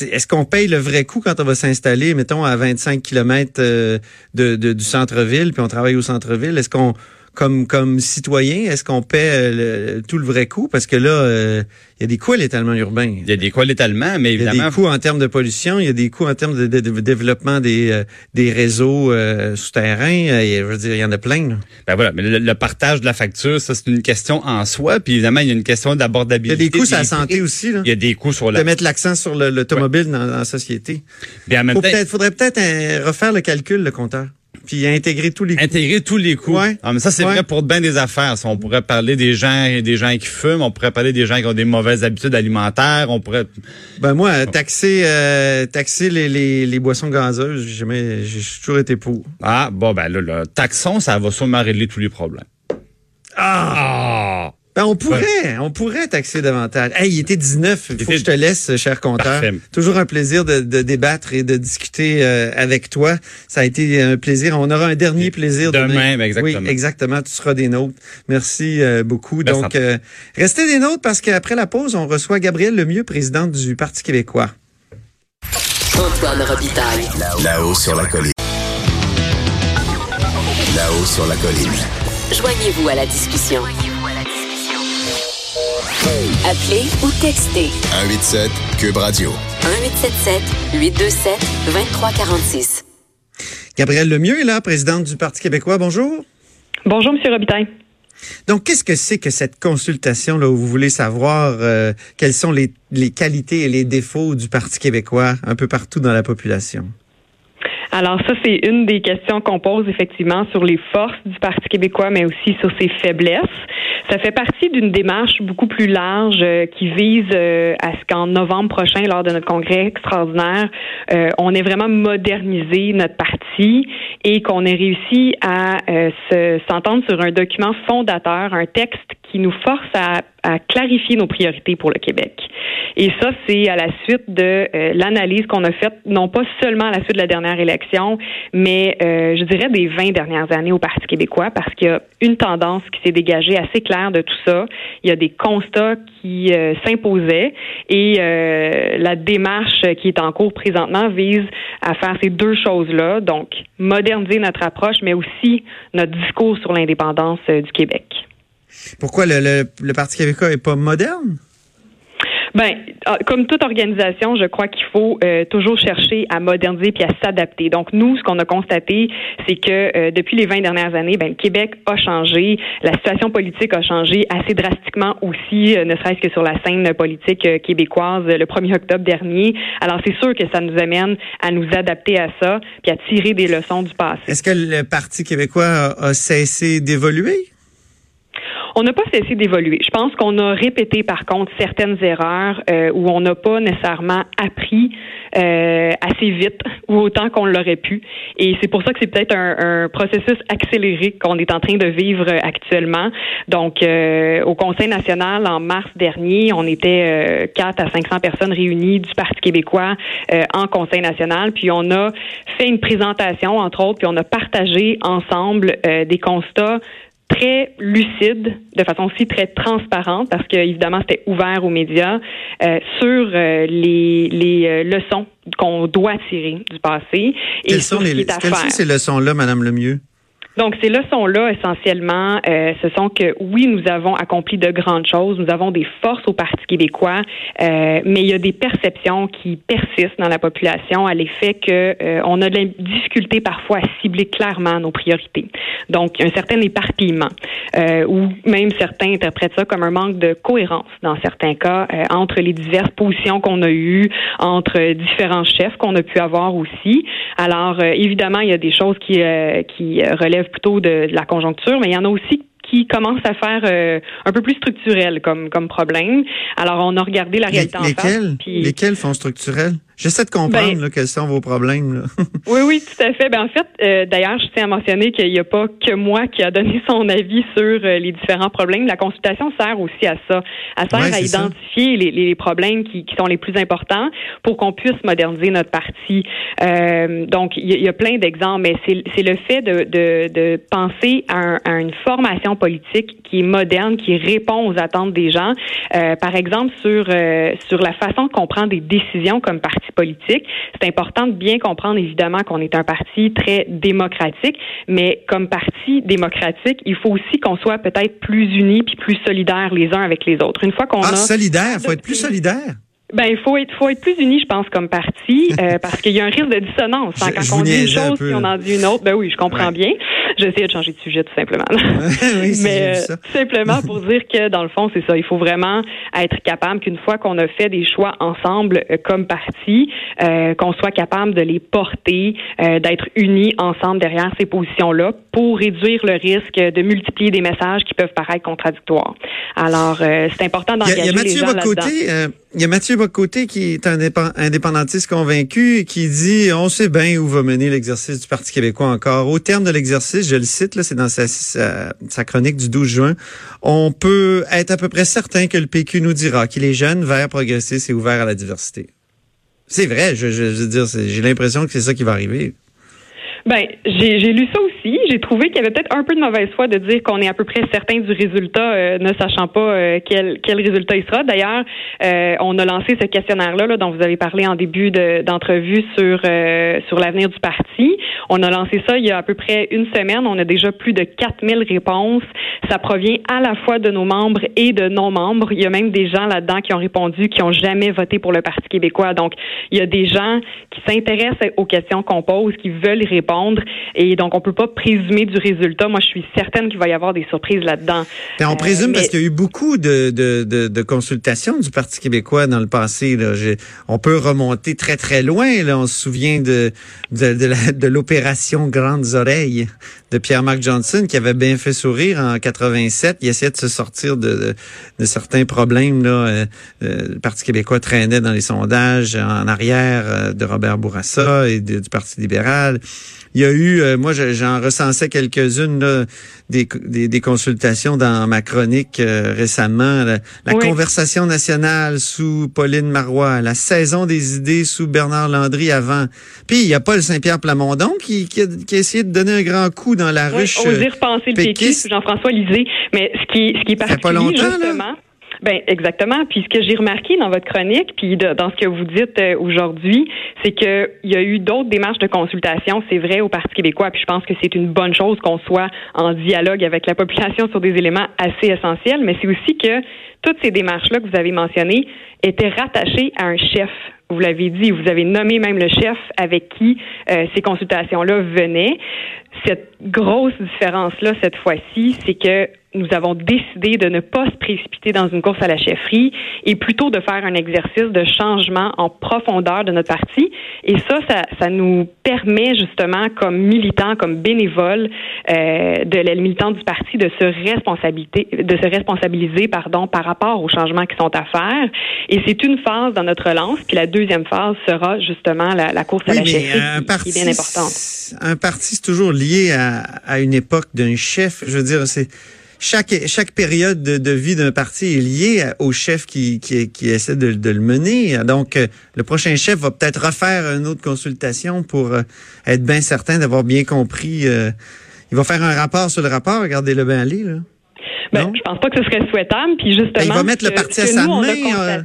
Speaker 1: est-ce qu'on paye le vrai coût quand on va s'installer, mettons, à 25 kilomètres euh, de, de- du centre-ville, puis on travaille au centre-ville? Est-ce qu'on, comme comme citoyen, est-ce qu'on paie euh, le- tout le vrai coût? Parce que là, euh, il y a des coûts à l'étalement urbain.
Speaker 4: Il y a des quoi l'étalement, mais
Speaker 1: Il y a
Speaker 4: évidemment
Speaker 1: des coûts en termes de pollution, il y a des coûts en termes de, de- de développement des, euh, des réseaux euh, souterrains. Euh, je veux dire, il y en a plein. là.
Speaker 4: Ben voilà, mais le, le partage de la facture, ça c'est une question en soi. Puis évidemment, il y a une question
Speaker 1: Il y a
Speaker 4: d'abordabilité.
Speaker 1: des coûts sur la santé
Speaker 4: prix.
Speaker 1: aussi. Là.
Speaker 4: Il y a des coûts sur
Speaker 1: de
Speaker 4: la.
Speaker 1: mettre l'accent sur le- l'automobile dans, dans la société.
Speaker 4: Puis en même temps,
Speaker 1: faudrait peut-être euh, refaire le calcul, le compteur, puis intégrer tous les coûts.
Speaker 4: intégrer tous les coûts.
Speaker 1: Ouais.
Speaker 4: Ah, mais ça c'est
Speaker 1: Ouais.
Speaker 4: vrai pour bien des affaires. On pourrait parler des gens, des gens qui fument, on pourrait parler des gens qui ont des mauvaises habitudes alimentaires, on pourrait.
Speaker 1: Ben moi, euh, taxer, euh, taxer les, les, les boissons gazeuses, j'ai toujours été pour.
Speaker 4: Ah bon ben là, là taxons, ça va sûrement régler tous les problèmes. Ah.
Speaker 1: Ben on pourrait, on pourrait taxer davantage. Hey, il était 19. Il faut
Speaker 4: était-
Speaker 1: que je te laisse, cher compteur.
Speaker 4: Parfait.
Speaker 1: Toujours un plaisir de, de débattre et de discuter euh, avec toi. Ça a été un plaisir. On aura un dernier plaisir
Speaker 4: Demain, ben, exactement.
Speaker 1: Oui, exactement. Tu seras des nôtres. Merci euh, beaucoup.
Speaker 4: Merci.
Speaker 1: Donc, euh, restez des nôtres parce qu'après la pause, on reçoit Gabrielle Lemieux, présidente du Parti québécois.
Speaker 5: Antoine Robitaille.
Speaker 6: Là-haut sur la colline. Là-haut sur la colline.
Speaker 5: Joignez-vous à la discussion. Appelez ou textez
Speaker 6: 187 Cube Radio.
Speaker 5: 1877 827 2346.
Speaker 1: Gabrielle Lemieux est là, présidente du Parti québécois. Bonjour.
Speaker 7: Bonjour, Monsieur Robitaille.
Speaker 1: Donc, qu'est-ce que c'est que cette consultation là où vous voulez savoir euh, quelles sont les, les qualités et les défauts du Parti québécois un peu partout dans la population?
Speaker 7: Alors ça, c'est une des questions qu'on pose effectivement sur les forces du Parti québécois, mais aussi sur ses faiblesses. Ça fait partie d'une démarche beaucoup plus large euh, qui vise euh, à ce qu'en novembre prochain, lors de notre congrès extraordinaire, euh, on ait vraiment modernisé notre parti et qu'on ait réussi à se, s'entendre sur un document fondateur, un texte qui nous force à, à, clarifier nos priorités pour le Québec. Et ça, c'est à la suite de euh, l'analyse qu'on a faite, non pas seulement à la suite de la dernière élection, mais euh, je dirais des 20 dernières années au Parti québécois, parce qu'il y a une tendance qui s'est dégagée assez claire de tout ça. Il y a des constats qui euh, s'imposaient et la démarche qui est en cours présentement vise à faire ces deux choses-là, donc moderniser notre approche, mais aussi notre discours sur l'indépendance du Québec.
Speaker 1: Pourquoi le, le, le Parti québécois est pas moderne?
Speaker 7: Ben, ah, comme toute organisation, je crois qu'il faut euh, toujours chercher à moderniser puis à s'adapter. Donc nous, ce qu'on a constaté, c'est que euh, depuis les 20 dernières années, ben, le Québec a changé, la situation politique a changé assez drastiquement aussi, euh, ne serait-ce que sur la scène politique québécoise le 1er octobre dernier. Alors c'est sûr que ça nous amène à nous adapter à ça puis à tirer des leçons du passé.
Speaker 1: Est-ce que le Parti québécois a, a cessé d'évoluer?
Speaker 7: On n'a pas cessé d'évoluer. Je pense qu'on a répété, par contre, certaines erreurs euh, où on n'a pas nécessairement appris euh, assez vite ou autant qu'on l'aurait pu. Et c'est pour ça que c'est peut-être un, un, processus accéléré qu'on est en train de vivre actuellement. Donc, euh, au Conseil national, en mars dernier, on était euh, 4 à 500 personnes réunies du Parti québécois euh, en Conseil national. Puis on a fait une présentation, entre autres, puis on a partagé ensemble euh, des constats très lucide, de façon aussi très transparente, parce que évidemment c'était ouvert aux médias euh, sur euh, les, les euh, leçons qu'on doit tirer du passé
Speaker 1: et quelles sont, les, quelles sont ces leçons-là, Madame Lemieux?
Speaker 7: Donc, ces leçons-là, essentiellement, euh, ce sont que oui, nous avons accompli de grandes choses, nous avons des forces au Parti québécois, euh, mais il y a des perceptions qui persistent dans la population à l'effet que euh, on a de la difficulté parfois à cibler clairement nos priorités. Donc, un certain éparpillement, euh, ou même certains interprètent ça comme un manque de cohérence dans certains cas euh, entre les diverses positions qu'on a eues, entre différents chefs qu'on a pu avoir aussi. Alors, euh, évidemment, il y a des choses qui, qui relèvent plutôt de, de, la conjoncture, mais il y en a aussi qui commencent à faire euh, un peu plus structurel comme comme problème. Alors on a regardé la réalité
Speaker 1: Les,
Speaker 7: en
Speaker 1: lesquels,
Speaker 7: face.
Speaker 1: Puis... Lesquels font structurel? J'essaie de comprendre ben, là, quels sont vos problèmes. Là. <laughs>
Speaker 7: oui, oui, tout à fait. Ben, en fait, euh, d'ailleurs, je tiens à mentionner qu'il n'y a pas que moi qui a donné <laughs> son avis sur euh, les différents problèmes. La consultation sert aussi à ça. Elle sert
Speaker 1: Ouais,
Speaker 7: à identifier les, les problèmes qui, qui sont les plus importants pour qu'on puisse moderniser notre parti. Euh, donc, il y, a- il y a plein d'exemples, mais c'est c'est le fait de, de, de penser à, un- à une formation politique qui est moderne, qui répond aux attentes des gens. Euh, par exemple, sur, euh, sur la façon qu'on prend des décisions comme parti c'est important de bien comprendre évidemment qu'on est un parti très démocratique, mais comme parti démocratique, il faut aussi qu'on soit peut-être plus unis puis plus solidaires les uns avec les autres. Une fois qu'on
Speaker 1: Ah,
Speaker 7: a
Speaker 1: solidaire, faut être plus solidaire?
Speaker 7: Ben, il faut être, faut être plus unis, je pense, comme parti, <laughs> euh, parce qu'il y a un risque de dissonance. hein. Quand
Speaker 1: je
Speaker 7: on dit une chose, puis on en dit une autre, ben oui, je comprends
Speaker 1: Ouais.
Speaker 7: bien. J'essaie de changer de sujet, tout simplement. <laughs>
Speaker 1: oui,
Speaker 7: Mais euh, tout simplement pour <laughs> dire que, dans le fond, c'est ça. Il faut vraiment être capable qu'une fois qu'on a fait des choix ensemble euh, comme parti, euh, qu'on soit capable de les porter, euh, d'être unis ensemble derrière ces positions-là pour réduire le risque de multiplier des messages qui peuvent paraître contradictoires. Alors, euh, c'est important d'engager les
Speaker 1: Mathieu
Speaker 7: gens là-dedans.
Speaker 1: Il y a Mathieu Bocoté qui est un indép- indépendantiste convaincu qui dit on sait bien où va mener l'exercice du Parti québécois encore. Au terme de l'exercice, je le cite là, c'est dans sa, chronique du 12 juin, on peut être à peu près certain que le PQ nous dira qu'il est jeune, vert, progressiste et ouvert à la diversité. C'est vrai, je, veux dire, j'ai l'impression que c'est ça qui va arriver.
Speaker 7: Ben, j'ai lu ça aussi. J'ai trouvé qu'il y avait peut-être un peu de mauvaise foi de dire qu'on est à peu près certain du résultat, euh, ne sachant pas euh, quel, quel résultat il sera. D'ailleurs, euh, on a lancé ce questionnaire-là là, dont vous avez parlé en début de- d'entrevue sur euh, sur l'avenir du parti. On a lancé ça il y a à peu près une semaine. On a déjà plus de 4000 réponses. Ça provient à la fois de nos membres et de non-membres. Il y a même des gens là-dedans qui ont répondu qui ont jamais voté pour le Parti québécois. Donc, il y a des gens qui s'intéressent aux questions qu'on pose, qui veulent répondre. Et donc, on peut pas présumer du résultat. Moi, je suis certaine qu'il va y avoir des surprises là-dedans.
Speaker 1: On
Speaker 7: Euh,
Speaker 1: présume parce
Speaker 7: mais-
Speaker 1: qu'il y a eu beaucoup de, de, de, de consultations du Parti québécois dans le passé. Là. On peut remonter très, très loin. Là. On se souvient de, de l'opération Grandes Oreilles de Pierre-Marc Johnson qui avait bien fait sourire en 87. Il essayait de se sortir de, certains problèmes. Là. Euh, euh, le Parti québécois traînait dans les sondages en arrière euh, de Robert Bourassa et du Parti libéral. Il y a eu, euh, moi je- j'en recensais quelques-unes, des, des, des consultations dans ma chronique euh, récemment. La, la
Speaker 7: Oui.
Speaker 1: conversation nationale sous Pauline Marois, la saison des idées sous Bernard Landry avant. Puis il y a Paul Saint-Pierre Plamondon qui, qui, a, qui a essayé de donner un grand coup dans la
Speaker 7: Oui,
Speaker 1: ruche.
Speaker 7: oser
Speaker 1: euh,
Speaker 7: repenser le sous Jean-François Lisée. Mais ce qui, ce qui est
Speaker 1: fait pas
Speaker 7: particulier,
Speaker 1: longtemps, là.
Speaker 7: Ben exactement. Puis ce que j'ai remarqué dans votre chronique, puis dans ce que vous dites euh, aujourd'hui, c'est que il y a eu d'autres démarches de consultation. C'est vrai au Parti québécois. Puis je pense que c'est une bonne chose qu'on soit en dialogue avec la population sur des éléments assez essentiels. Mais c'est aussi que toutes ces démarches-là que vous avez mentionnées étaient rattachées à un chef. Vous l'avez dit, vous avez nommé même le chef avec qui euh, ces consultations-là venaient. Cette grosse différence-là, cette fois-ci, c'est que nous avons décidé de ne pas se précipiter dans une course à la chefferie et plutôt de faire un exercice de changement en profondeur de notre parti. Et ça, ça, ça nous permet justement, comme militants, comme bénévoles euh, de militante du parti, de se responsabiliser, de se responsabiliser, pardon, par rapport aux changements qui sont à faire. Et c'est une phase dans notre relance. Puis la deuxième phase sera justement la, la course à la chefferie,
Speaker 1: un
Speaker 7: qui-
Speaker 1: parti,
Speaker 7: qui est bien importante.
Speaker 1: un parti, c'est toujours lié à, à une époque d'un chef. Je veux dire, c'est chaque chaque période de, de vie d'un parti est liée à- au chef qui, qui, qui essaie de, de le mener. Donc, euh, le prochain chef va peut-être refaire une autre consultation pour euh, être bien certain d'avoir bien compris. euh, il va faire un rapport sur le rapport. Regardez-le bien aller, là.
Speaker 7: Ben,
Speaker 1: Non?
Speaker 7: je pense pas que ce serait souhaitable. Puis justement,
Speaker 1: Ben, il va mettre le parti à sa
Speaker 7: nous, on a
Speaker 1: main, euh.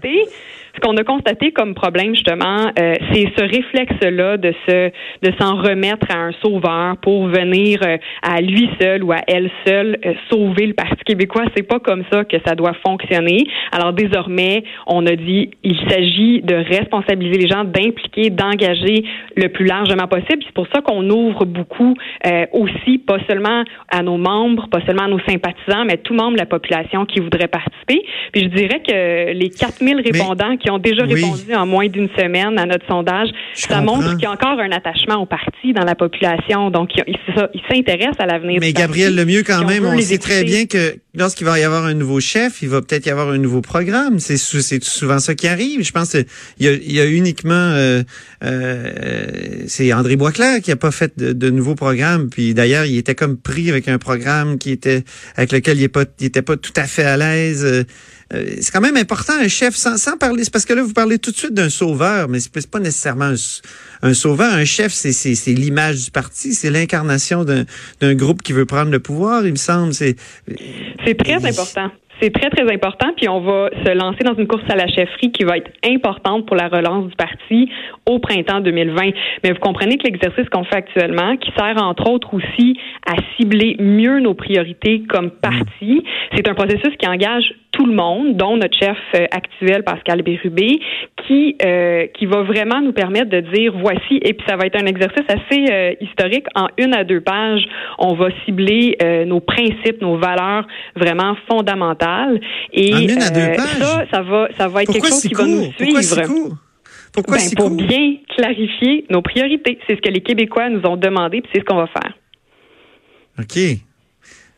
Speaker 7: Ce qu'on a constaté comme problème justement, euh, c'est ce réflexe-là de se de s'en remettre à un sauveur pour venir euh, à lui seul ou à elle seule euh, sauver le Parti québécois. C'est pas comme ça que ça doit fonctionner. Alors désormais, on a dit il s'agit de responsabiliser les gens, d'impliquer, d'engager le plus largement possible. C'est pour ça qu'on ouvre beaucoup euh, aussi, pas seulement à nos membres, pas seulement à nos sympathisants, mais tout membre de la population qui voudrait participer. Puis je dirais que les 4000 répondants qui ont déjà
Speaker 1: oui.
Speaker 7: répondu en moins d'une semaine à notre sondage,
Speaker 1: Je
Speaker 7: ça
Speaker 1: comprends.
Speaker 7: montre qu'il y a encore un attachement au parti dans la population. Donc, ils s'intéressent à l'avenir
Speaker 1: Mais
Speaker 7: du.
Speaker 1: Gabriel Lemieux, quand
Speaker 7: on
Speaker 1: même, on
Speaker 7: les
Speaker 1: sait très bien que lorsqu'il va y avoir un nouveau chef, il va peut-être y avoir un nouveau programme. C'est sou- c'est souvent ça qui arrive. Je pense qu'il y a, il y a uniquement euh, euh, c'est André Boisclair qui a pas fait de, de nouveau programme. Puis d'ailleurs, il était comme pris avec un programme qui était avec lequel il est pas, il était pas tout à fait à l'aise. Euh, c'est quand même important un chef sans, sans parler. C'est parce que là vous parlez tout de suite d'un sauveur, mais c'est pas nécessairement un, sauveur. Un chef, c'est c'est c'est l'image du parti, c'est l'incarnation d'un d'un groupe qui veut prendre le pouvoir. Il me semble. C'est
Speaker 7: C'est très important. C'est très, très important. Puis on va se lancer dans une course à la chefferie qui va être importante pour la relance du parti au printemps 2020. Mais vous comprenez que l'exercice qu'on fait actuellement, qui sert entre autres aussi à cibler mieux nos priorités comme parti, c'est un processus qui engage tout le monde, dont notre chef euh, actuel, Pascal Bérubé, qui, euh, qui va vraiment nous permettre de dire voici, et puis ça va être un exercice assez euh, historique. En une à deux pages, on va cibler euh, nos principes, nos valeurs vraiment fondamentales. Et
Speaker 1: En une à deux
Speaker 7: euh,
Speaker 1: pages?
Speaker 7: ça, ça va, ça va être
Speaker 1: pourquoi
Speaker 7: quelque chose
Speaker 1: si
Speaker 7: qui va nous
Speaker 1: Pourquoi
Speaker 7: suivre.
Speaker 1: Pourquoi
Speaker 7: Ben, pour bien clarifier nos priorités. C'est ce que les Québécois nous ont demandé, puis c'est ce qu'on va faire.
Speaker 1: OK.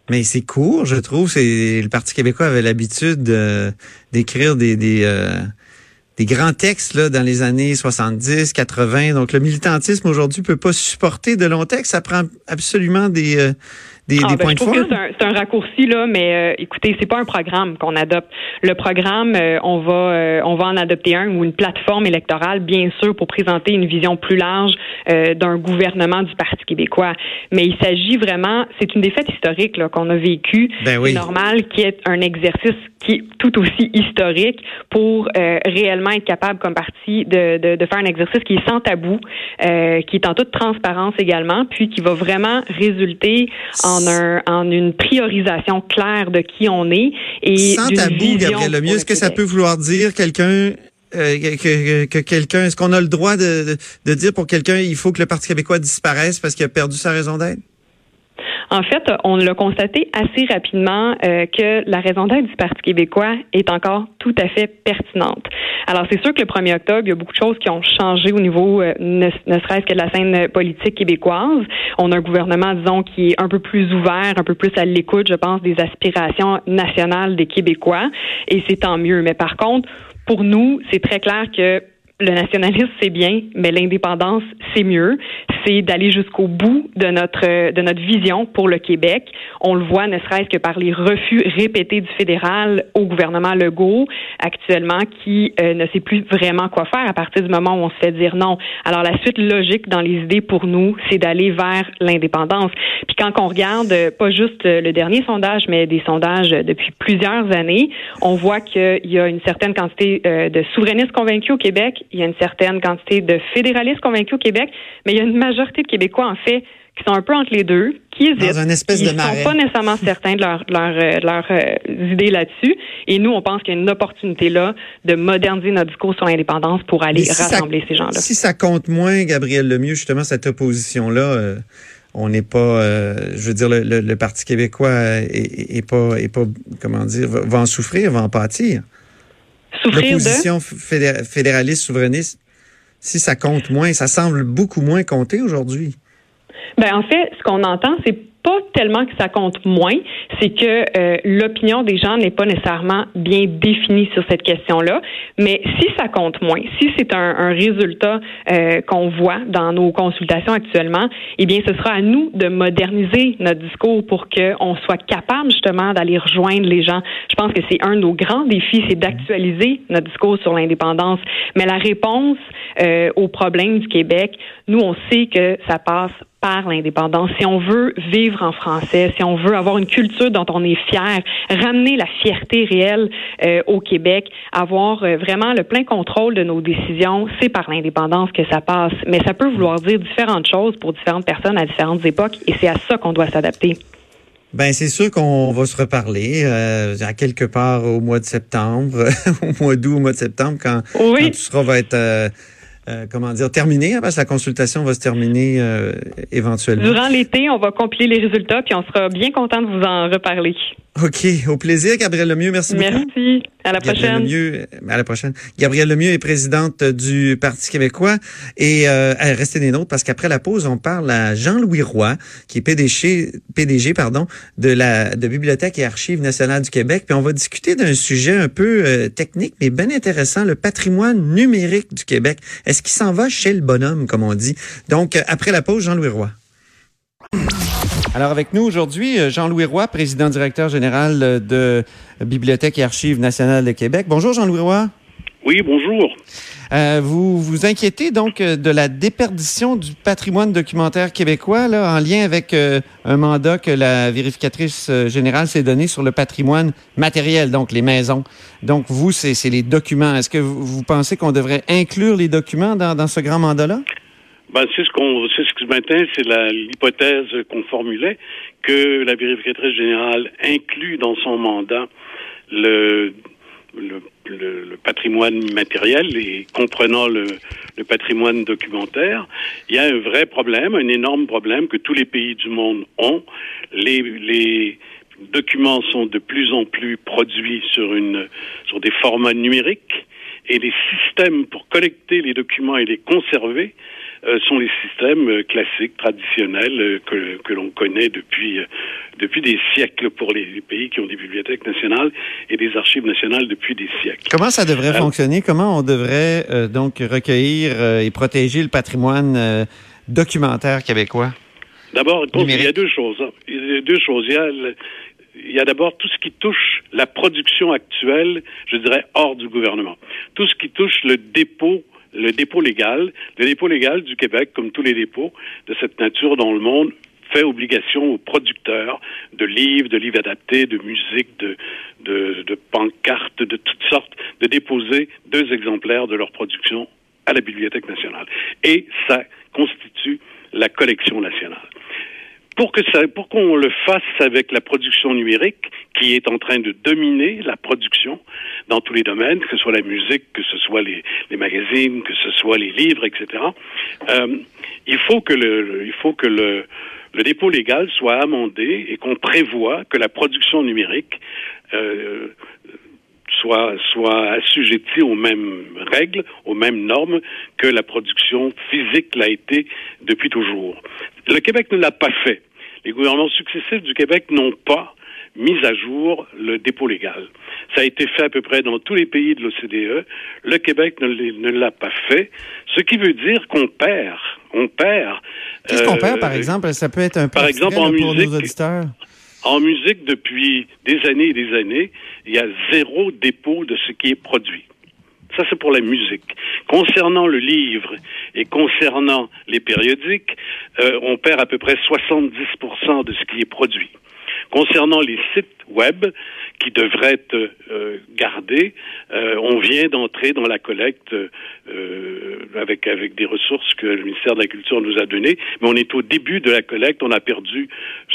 Speaker 1: Mais c'est court, je trouve. C'est le Parti québécois avait l'habitude d'écrire des des, euh, des grands textes là dans les années 70, 80. Donc le militantisme aujourd'hui peut pas supporter de longs textes. Ça prend absolument des euh, des,
Speaker 7: Ah,
Speaker 1: des
Speaker 7: ben,
Speaker 1: points
Speaker 7: je
Speaker 1: de
Speaker 7: trouve
Speaker 1: forme?
Speaker 7: que c'est un, raccourci là, mais euh, écoutez, c'est pas un programme qu'on adopte. Le programme, euh, on va euh, on va en adopter un ou une plateforme électorale, bien sûr, pour présenter une vision plus large euh, d'un gouvernement du Parti québécois. Mais il s'agit vraiment, c'est une défaite historique qu'on a vécue.
Speaker 1: Ben oui.
Speaker 7: C'est normal qu'il y ait un exercice qui est tout aussi historique pour euh, réellement être capable comme parti de, de, de faire un exercice qui est sans tabou, euh, qui est en toute transparence également, puis qui va vraiment résulter en, un, en une priorisation claire de qui on est et
Speaker 1: Sans tabou, Gabriel Lemieux, est-ce que ça peut vouloir dire quelqu'un euh, que, que- que quelqu'un, est-ce qu'on a le droit de, de, de dire pour quelqu'un il faut que le Parti québécois disparaisse parce qu'il a perdu sa raison d'être?
Speaker 7: En fait, on l'a constaté assez rapidement euh, que la raison d'être du Parti québécois est encore tout à fait pertinente. Alors, c'est sûr que le 1er octobre, il y a beaucoup de choses qui ont changé au niveau, euh, ne, ne serait-ce que de la scène politique québécoise. On a un gouvernement, disons, qui est un peu plus ouvert, un peu plus à l'écoute, je pense, des aspirations nationales des Québécois, et c'est tant mieux. Mais par contre, pour nous, c'est très clair que le nationalisme, c'est bien, mais l'indépendance, c'est mieux. C'est d'aller jusqu'au bout de notre de notre vision pour le Québec. On le voit, ne serait-ce que par les refus répétés du fédéral au gouvernement Legault actuellement, qui euh, ne sait plus vraiment quoi faire à partir du moment où on se fait dire non. Alors la suite logique dans les idées pour nous, c'est d'aller vers l'indépendance. Puis quand on regarde euh, pas juste euh, le dernier sondage, mais des sondages depuis plusieurs années, on voit qu'il y a une certaine quantité de souverainistes convaincus au Québec, il y a une certaine quantité de fédéralistes convaincus au Québec, mais il y a une majorité de Québécois, en fait, qui sont un peu entre les deux, qui hésitent.
Speaker 1: Dans une espèce
Speaker 7: Ils
Speaker 1: marais.
Speaker 7: sont pas nécessairement certains de leur, leur, euh, leur, euh, idées là-dessus. Et nous, on pense qu'il y a une opportunité là de moderniser notre discours sur l'indépendance pour aller
Speaker 1: ça-
Speaker 7: rassembler ces gens-là.
Speaker 1: Si ça compte moins, Gabriel Lemieux, justement, cette opposition-là, euh, on n'est pas, euh, je veux dire, le, le- le Parti québécois est, pas, est pas, comment dire, va, va en souffrir, va en pâtir.
Speaker 7: Souffrir.
Speaker 1: L'opposition fédé- fédéraliste, souverainiste, si ça compte moins, ça semble beaucoup moins compter aujourd'hui.
Speaker 7: Ben, en fait, ce qu'on entend, c'est pas tellement que ça compte moins, c'est que euh, l'opinion des gens n'est pas nécessairement bien définie sur cette question-là. Mais si ça compte moins, si c'est un, un résultat euh, qu'on voit dans nos consultations actuellement, eh bien, ce sera à nous de moderniser notre discours pour qu'on soit capable justement d'aller rejoindre les gens. Je pense que c'est un de nos grands défis, c'est d'actualiser notre discours sur l'indépendance. Mais la réponse euh, aux problèmes du Québec, nous, on sait que ça passe par l'indépendance. Si on veut vivre en français, si on veut avoir une culture dont on est fier, ramener la fierté réelle euh, au Québec, avoir euh, vraiment le plein contrôle de nos décisions, c'est par l'indépendance que ça passe. Mais ça peut vouloir dire différentes choses pour différentes personnes à différentes époques et c'est à ça qu'on doit s'adapter.
Speaker 1: Ben c'est sûr qu'on va se reparler euh, à quelque part au mois de septembre, <laughs> au mois d'août, au mois de septembre, quand,
Speaker 7: Oui.
Speaker 1: quand tout sera va être euh, comment dire terminé, hein, parce que la consultation va se terminer euh, éventuellement.
Speaker 7: Durant l'été, on va compiler les résultats puis on sera bien content de vous en reparler.
Speaker 1: OK, au plaisir, Gabriel Lemieux, merci, beaucoup.
Speaker 7: Merci. À la
Speaker 1: Gabrielle
Speaker 7: prochaine.
Speaker 1: Lemieux, à la prochaine. Gabrielle Lemieux est présidente du Parti québécois et euh, elle, restez des nôtres parce qu'après la pause, on parle à Jean-Louis Roy, qui est PDG, PDG pardon, de la de Bibliothèque et Archives nationales du Québec. Puis on va discuter d'un sujet un peu euh, technique mais bien intéressant, le patrimoine numérique du Québec. Est-ce qu'il s'en va chez le bonhomme, comme on dit? Donc, euh, après la pause, Jean-Louis Roy. Alors avec nous aujourd'hui, euh, Jean-Louis Roy, président directeur général euh, de Bibliothèque et Archives nationales de Québec. Bonjour Jean-Louis Roy.
Speaker 8: Oui, bonjour.
Speaker 1: Euh, vous vous inquiétez donc de la déperdition du patrimoine documentaire québécois là, en lien avec euh, un mandat que la vérificatrice générale s'est donné sur le patrimoine matériel, donc les maisons. Donc vous, c'est c'est les documents. Est-ce que vous, vous pensez qu'on devrait inclure les documents dans, dans ce grand mandat-là?
Speaker 8: Ben, c'est ce qu'on, c'est ce que ce matin, c'est l'hypothèse qu'on formulait que la vérificatrice générale inclut dans son mandat le, le, le- patrimoine matériel et comprenant le, le patrimoine documentaire. Il y a un vrai problème, un énorme problème que tous les pays du monde ont. Les, les documents sont de plus en plus produits sur une, sur des formats numériques et les systèmes pour collecter les documents et les conserver sont les systèmes euh, classiques, traditionnels euh, que, que l'on connaît depuis, euh, depuis des siècles pour les, les pays qui ont des bibliothèques nationales et des archives nationales depuis des siècles.
Speaker 1: Comment ça devrait
Speaker 8: Euh,
Speaker 1: fonctionner? Comment on devrait euh, donc recueillir euh, et protéger le patrimoine euh, documentaire québécois?
Speaker 8: D'abord, il y a deux choses. hein. Il y a deux choses. Il y a, le- il y a d'abord tout ce qui touche la production actuelle, je dirais, hors du gouvernement. Tout ce qui touche le dépôt, le dépôt légal. Le dépôt légal du Québec, comme tous les dépôts de cette nature dans le monde, fait obligation aux producteurs de livres, de livres adaptés, de musique, de, de, de pancartes, de toutes sortes, de déposer deux exemplaires de leur production à la Bibliothèque nationale. Et ça constitue la collection nationale. Pour que ça, pour qu'on le fasse avec la production numérique, qui est en train de dominer la production dans tous les domaines, que ce soit la musique, que ce soit les, magazines, que ce soit les livres, etc. euh, il faut que le, le- il faut que le, le dépôt légal soit amendé et qu'on prévoit que la production numérique euh, soit, soit assujettie aux mêmes règles, aux mêmes normes que la production physique l'a été depuis toujours. Le Québec ne l'a pas fait. Les gouvernements successifs du Québec n'ont pas mis à jour le dépôt légal. Ça a été fait à peu près dans tous les pays de l'OCDE. Le Québec ne l'a pas fait, ce qui veut dire qu'on perd. On perd.
Speaker 1: Qu'est-ce qu'on
Speaker 8: euh,
Speaker 1: perd, par exemple? Ça peut être un peu
Speaker 8: par exemple, en
Speaker 1: pour
Speaker 8: musique,
Speaker 1: nos auditeurs.
Speaker 8: En musique, depuis des années et des années, il y a zéro dépôt de ce qui est produit. Ça, c'est pour la musique. Concernant le livre et concernant les périodiques, euh, on perd à peu près 70% de ce qui est produit. Concernant les sites web qui devraient être euh, euh, on vient d'entrer dans la collecte euh, avec avec des ressources que le ministère de la Culture nous a données, mais on est au début de la collecte. On a perdu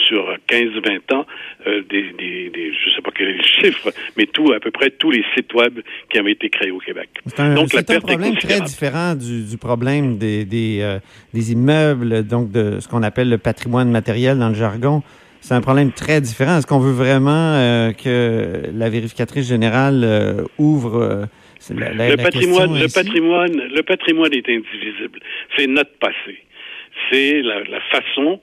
Speaker 8: sur 15-20 ans euh, des, des, des, je sais pas quel est le <laughs> chiffre, mais tout à peu près tous les sites web qui avaient été créés au Québec.
Speaker 1: C'est un,
Speaker 8: Donc, la
Speaker 1: un
Speaker 8: perte est
Speaker 1: problème très différent du, du problème des, des, euh, des immeubles, donc de ce qu'on appelle le patrimoine matériel dans le jargon. C'est un problème très différent. Est-ce qu'on veut vraiment euh, que la vérificatrice générale euh, ouvre euh, la, la-
Speaker 8: le
Speaker 1: la
Speaker 8: patrimoine, le patrimoine, le patrimoine est indivisible. C'est notre passé. C'est la, la façon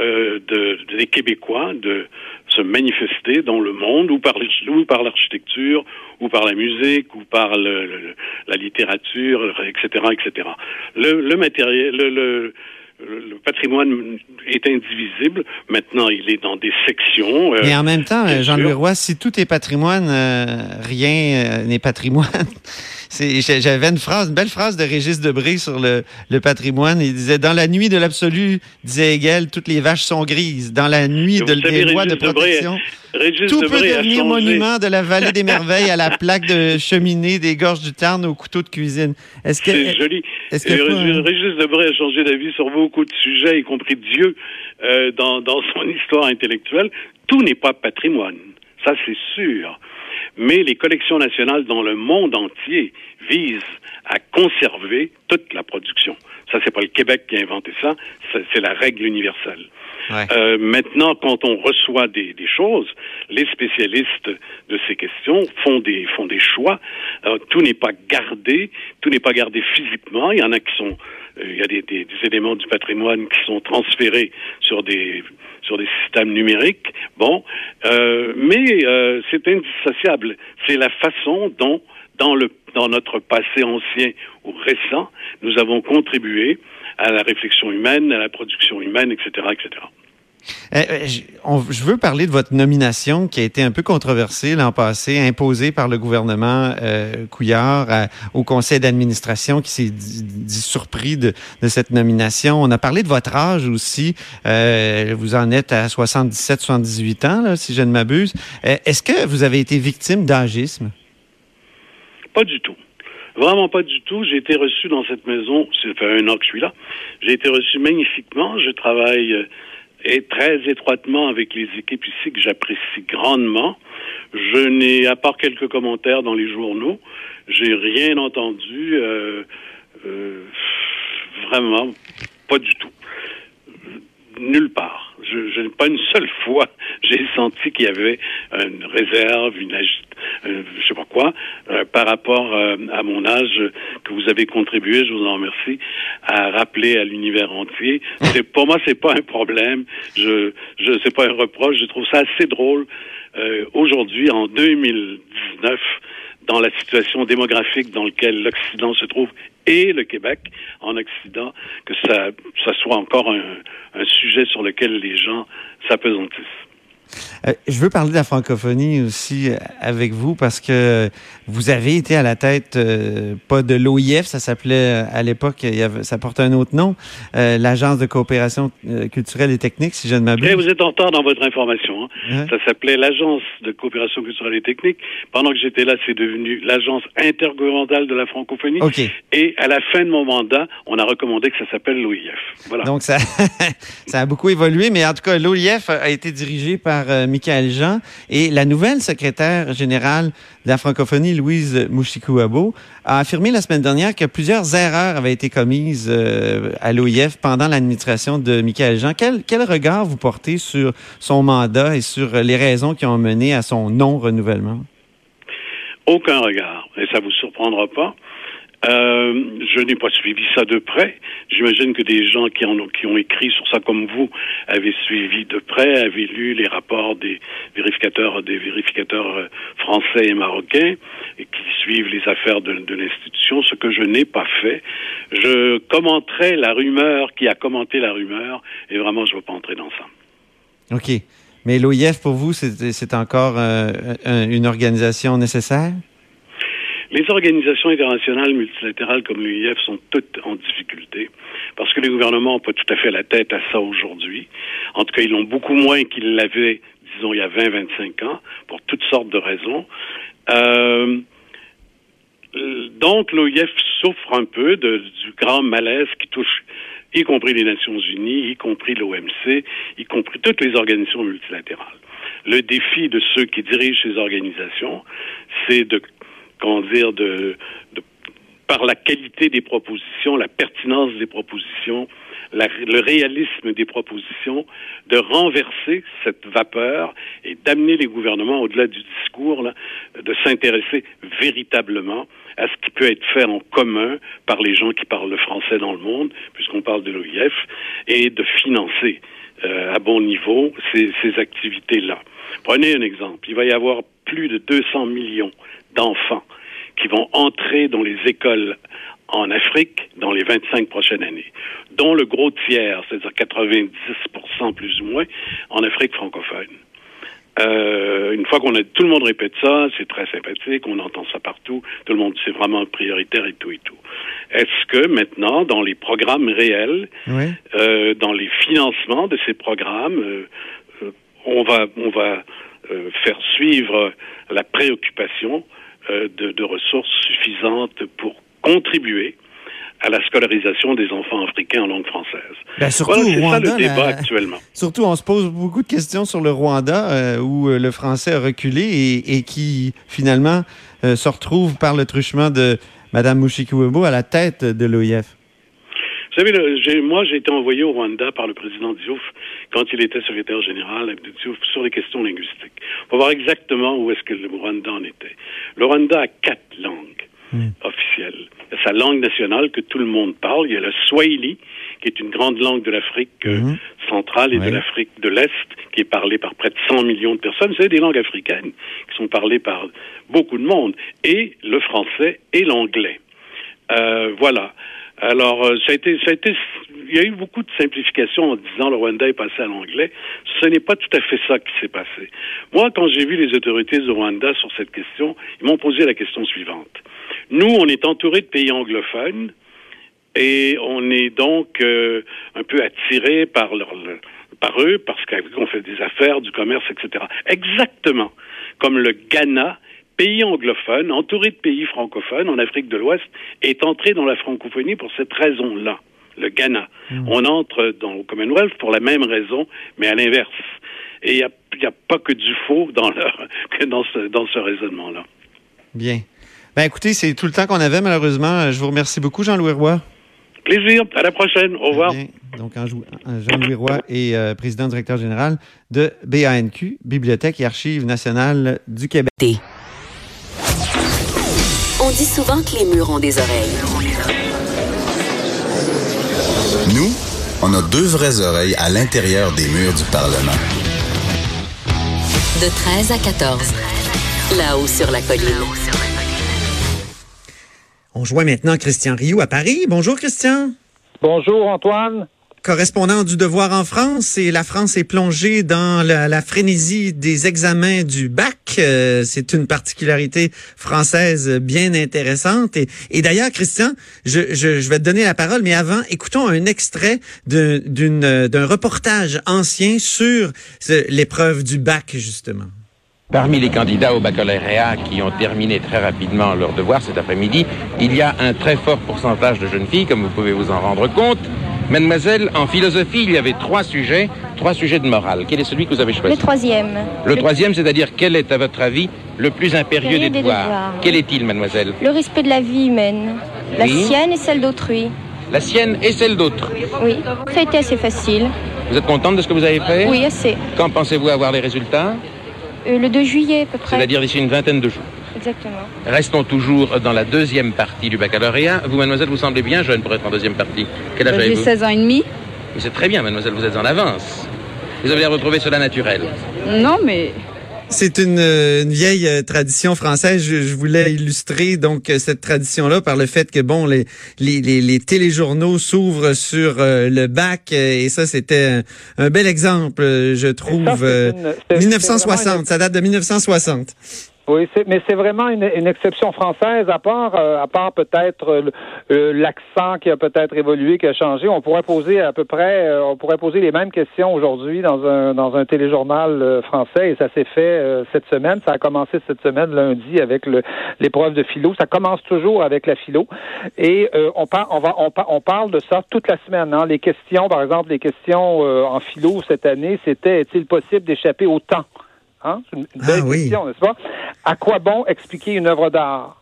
Speaker 8: euh, de, des Québécois de se manifester dans le monde, ou par, ou par l'architecture, ou par la musique, ou par le- le- la littérature, etc., etc. Le, le matériel, le, le- le patrimoine est indivisible. Maintenant, il est dans des sections. euh,
Speaker 1: Et en même temps, Jean-Louis. Roy, si tout est patrimoine, euh, rien euh, n'est patrimoine. <laughs> J'avais une phrase, une belle phrase de Régis Debré sur le, le patrimoine. Il disait Dans la nuit de l'absolu, disait Hegel, toutes les vaches sont grises. Dans la nuit de, des lois de
Speaker 8: Debré-
Speaker 1: protection,
Speaker 8: Régis
Speaker 1: tout peut
Speaker 8: Debré a
Speaker 1: devenir monument de la vallée des merveilles à la plaque de cheminée des gorges du Tarn au couteau de cuisine. Est-ce que
Speaker 8: joli.
Speaker 1: a
Speaker 8: Et
Speaker 1: pas
Speaker 8: Régis, Régis Debray a changé d'avis sur beaucoup de sujets, y compris Dieu, euh, dans, dans son <laughs> histoire intellectuelle. Tout n'est pas patrimoine, ça c'est sûr. Mais les collections nationales dans le monde entier visent à conserver toute la production. Ça, c'est pas le Québec qui a inventé ça, c'est la règle universelle.
Speaker 1: Ouais.
Speaker 8: Euh, maintenant, quand on reçoit des, des choses, les spécialistes de ces questions font des font des choix. Euh, tout n'est pas gardé, tout n'est pas gardé physiquement. Il y en a qui sont, il y a des éléments du patrimoine qui sont transférés sur des sur des systèmes numériques. Bon, euh, mais euh, c'est indissociable. C'est la façon dont dans le dans notre passé ancien ou récent, nous avons contribué à la réflexion humaine, à la production humaine, etc., etc.
Speaker 1: Euh, euh, je, veux parler de votre nomination qui a été un peu controversée l'an passé, imposée par le gouvernement euh, Couillard au conseil d'administration qui s'est dit, surpris de, cette nomination. On a parlé de votre âge aussi. Vous en êtes à 77, 78 ans, là, si je ne m'abuse. Est-ce que vous avez été victime d'âgisme?
Speaker 8: Pas du tout. Vraiment pas du tout. J'ai été reçu dans cette maison, ça fait un an que je suis là. J'ai été reçu magnifiquement. Je travaille et très étroitement avec les équipes ici que j'apprécie grandement. Je n'ai, à part quelques commentaires dans les journaux, j'ai rien entendu. euh, euh, vraiment, pas du tout. Nulle part. Je, je pas une seule <laughs> fois, j'ai senti qu'il y avait une réserve, une agit, euh, je sais pas quoi, euh, par rapport euh, à mon âge que vous avez contribué, je vous en remercie, à rappeler à l'univers entier. C'est pour moi, c'est pas un problème. Je, je, c'est pas un reproche. Je trouve ça assez drôle aujourd'hui, en 2019, dans la situation démographique dans laquelle l'Occident se trouve et le Québec en Occident, que ça, ça soit encore un, un sujet sur lequel les gens s'apesantissent.
Speaker 1: Euh, je veux parler de la francophonie aussi euh, avec vous parce que vous avez été à la tête, euh, pas de l'OIF, ça s'appelait à l'époque, ça portait un autre nom, l'Agence de coopération culturelle et technique, si je ne m'abuse.
Speaker 8: vous êtes en retard dans votre information. Hein. Hein? Ça s'appelait l'Agence de coopération culturelle et technique. Pendant que j'étais là, c'est devenu l'Agence intergouvernementale de la francophonie. Et à la fin de mon mandat, on a recommandé que ça s'appelle l'OIF.
Speaker 1: Voilà. Donc ça, <laughs> ça a beaucoup évolué, mais en tout cas, l'OIF a été dirigé par euh, Michael Jean. Et la nouvelle secrétaire générale de la francophonie, Louise Mouchikouabo, a affirmé la semaine dernière que plusieurs erreurs avaient été commises euh, à l'OIF pendant l'administration de Michael Jean. Quel, regard vous portez sur son mandat et sur les raisons qui ont mené à son non-renouvellement?
Speaker 8: Aucun regard. Et ça vous surprendra pas. Euh, je n'ai pas suivi ça de près. J'imagine que des gens qui, ont, écrit sur ça comme vous avaient suivi de près, avaient lu les rapports des vérificateurs, des vérificateurs euh, français et marocains et qui suivent les affaires de, de l'institution, ce que je n'ai pas fait. Je commenterai la rumeur qui a commenté la rumeur et vraiment je ne veux pas entrer dans ça.
Speaker 1: OK. Mais l'OIF, pour vous, c'est encore euh, une organisation nécessaire?
Speaker 8: Les organisations internationales multilatérales comme l'UIF sont toutes en difficulté parce que les gouvernements n'ont pas tout à fait la tête à ça aujourd'hui. En tout cas, ils l'ont beaucoup moins qu'ils l'avaient, disons, il y a 20-25 ans, pour toutes sortes de raisons. Euh, donc, l'OIF souffre un peu de, du grand malaise qui touche y compris les Nations Unies, y compris l'OMC, y compris toutes les organisations multilatérales. Le défi de ceux qui dirigent ces organisations, c'est de comment dire, de, de, par la qualité des propositions, la pertinence des propositions, le réalisme des propositions, de renverser cette vapeur et d'amener les gouvernements, au-delà du discours, là, de s'intéresser véritablement à ce qui peut être fait en commun par les gens qui parlent le français dans le monde, puisqu'on parle de l'OIF, et de financer euh, à bon niveau ces, ces activités-là. Prenez un exemple. Il va y avoir plus de 200 millions d'enfants qui vont entrer dans les écoles en Afrique dans les 25 prochaines années, dont le gros tiers, c'est-à-dire 90 plus ou moins, en Afrique francophone. Euh, une fois qu'on a tout le monde répète ça, c'est très sympathique, on entend ça partout, tout le monde c'est vraiment prioritaire et tout et tout. Est-ce que maintenant, dans les programmes réels, euh, dans les financements de ces programmes, euh, on va on va faire suivre la préoccupation euh, de, de, ressources suffisantes pour contribuer à la scolarisation des enfants africains en langue française.
Speaker 1: Ben, surtout
Speaker 8: voilà,
Speaker 1: ça
Speaker 8: le débat actuellement.
Speaker 1: Surtout, on se pose beaucoup de questions sur le Rwanda, euh, où euh, le français a reculé et, et qui, finalement, euh, se retrouve par le truchement de Mme Mushikuwebo à la tête de l'OIF.
Speaker 8: Vous savez, moi, j'ai été envoyé au Rwanda par le président Diouf quand il était secrétaire général Diouf sur les questions linguistiques. Pour voir exactement où est-ce que le Rwanda en était. Le Rwanda a quatre langues mm. officielles. Il y a sa langue nationale que tout le monde parle. Il y a le Swahili, qui est une grande langue de l'Afrique euh, mm. centrale et de l'Afrique de l'Est, qui est parlée par près de 100 millions de personnes. C'est des langues africaines qui sont parlées par beaucoup de monde. Et le français et l'anglais. Euh, voilà. Alors, euh, ça a été, ça a été, il y a eu beaucoup de simplifications en disant le Rwanda est passé à l'anglais. Ce n'est pas tout à fait ça qui s'est passé. Moi, quand j'ai vu les autorités du Rwanda sur cette question, ils m'ont posé la question suivante. Nous, on est entouré de pays anglophones et on est donc euh, un peu attiré par leur, par eux parce qu'on fait des affaires, du commerce, etc. Exactement comme le Ghana pays anglophone, entouré de pays francophones en Afrique de l'Ouest, est entré dans la francophonie pour cette raison-là, le Ghana. Mmh. On entre dans le Commonwealth pour la même raison, mais à l'inverse. Et il n'y a, a, pas que du faux dans, leur, <laughs> dans ce, dans ce raisonnement-là.
Speaker 1: Bien. Ben écoutez, c'est tout le temps qu'on avait, malheureusement. Je vous remercie beaucoup, Jean-Louis Roy.
Speaker 8: Plaisir. À la prochaine. Au revoir.
Speaker 1: Bien. Donc, Jean-Louis Roy est euh, président directeur général de BANQ, Bibliothèque et Archives nationales du Québec.
Speaker 5: On dit souvent que les murs ont des oreilles.
Speaker 6: Nous, on a deux vraies oreilles à l'intérieur des murs du Parlement.
Speaker 5: De 13 à 14, là-haut sur la colline.
Speaker 1: On joint maintenant Christian Rioux à Paris. Bonjour Christian.
Speaker 9: Bonjour Antoine.
Speaker 1: Correspondant du Devoir en France, et la France est plongée dans la, frénésie des examens du bac. Euh, c'est une particularité française bien intéressante. Et, et d'ailleurs, Christian, je, je, je, vais te donner la parole, mais avant, écoutons un extrait d'un reportage ancien sur l'épreuve du bac, justement.
Speaker 10: Parmi les candidats au baccalauréat qui ont terminé très rapidement leur devoir cet après-midi, il y a un très fort pourcentage de jeunes filles, comme vous pouvez vous en rendre compte. Mademoiselle, en philosophie, il y avait trois sujets, trois sujets de morale. Quel est celui que vous avez choisi
Speaker 11: Le troisième.
Speaker 10: Le, troisième, c'est-à-dire quel est, à votre avis, le plus impérieux des, devoirs, Quel est-il, mademoiselle
Speaker 11: Le respect de la vie humaine. La sienne et celle d'autrui.
Speaker 10: La sienne et celle d'autre
Speaker 11: Oui, ça a été assez facile.
Speaker 10: Vous êtes contente de ce que vous avez fait
Speaker 11: Oui, assez.
Speaker 10: Quand pensez-vous avoir les résultats
Speaker 11: euh, le 2 juillet à peu près.
Speaker 10: C'est-à-dire d'ici une vingtaine de jours.
Speaker 11: Exactement.
Speaker 10: Restons toujours dans la deuxième partie du baccalauréat. Vous, mademoiselle, vous semblez bien jeune pour être en deuxième partie. Quel âge
Speaker 11: bah,
Speaker 10: avez-vous
Speaker 11: J'ai 16 ans et demi.
Speaker 10: Mais c'est très bien, mademoiselle, vous êtes en avance. Vous avez retrouvé cela naturel.
Speaker 11: Non, mais
Speaker 1: c'est une, une, vieille euh, tradition française. Je, je, voulais illustrer donc euh, cette tradition-là par le fait que bon, les les, les, les téléjournaux s'ouvrent sur euh, le bac et ça c'était un, un, bel exemple, je trouve. Ça, une, 1960, ça date de 1960.
Speaker 9: Oui, mais c'est vraiment une, une, exception française, à part, euh, à part peut-être euh, euh, l'accent qui a peut-être évolué, qui a changé. On pourrait poser à peu près, on pourrait poser les mêmes questions aujourd'hui dans un dans un téléjournal français, et ça s'est fait cette semaine. Ça a commencé cette semaine lundi avec l'épreuve de philo. Ça commence toujours avec la philo, et on, par, on va on, on, parle de ça toute la semaine. Hein. Les questions, par exemple, les questions en philo cette année, c'était est-il possible d'échapper au temps? Hein? C'est une belle
Speaker 1: ah,
Speaker 9: question, n'est-ce pas? À quoi bon expliquer une œuvre d'art?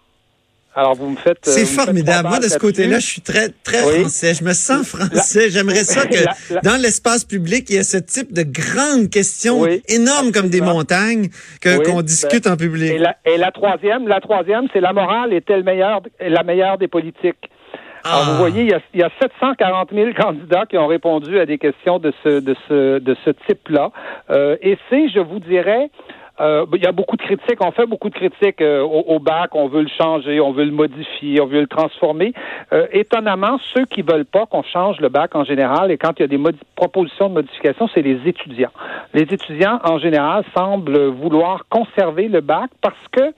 Speaker 9: Alors, vous me faites.
Speaker 1: C'est formidable. Moi, de ce côté-là, je suis très, très français. Je me sens français. J'aimerais ça <laughs> que dans l'espace public, il y ait ce type de grandes questions énormes comme des montagnes que, qu'on discute
Speaker 9: ben,
Speaker 1: en public.
Speaker 9: Et la, et la troisième, la troisième, c'est la morale est-elle meilleure, la meilleure des politiques? Alors, vous ah. voyez, il y, a, il y, a, 740 000 candidats qui ont répondu à des questions de ce, de ce, de ce type-là. Euh, et c'est, je vous dirais, euh, il y a beaucoup de critiques. On fait beaucoup de critiques euh, au, bac. On veut le changer, on veut le modifier, on veut le transformer. Euh, étonnamment, ceux qui veulent pas qu'on change le bac en général, et quand il y a des propositions de modification, c'est les étudiants. Les étudiants, en général, semblent vouloir conserver le bac parce que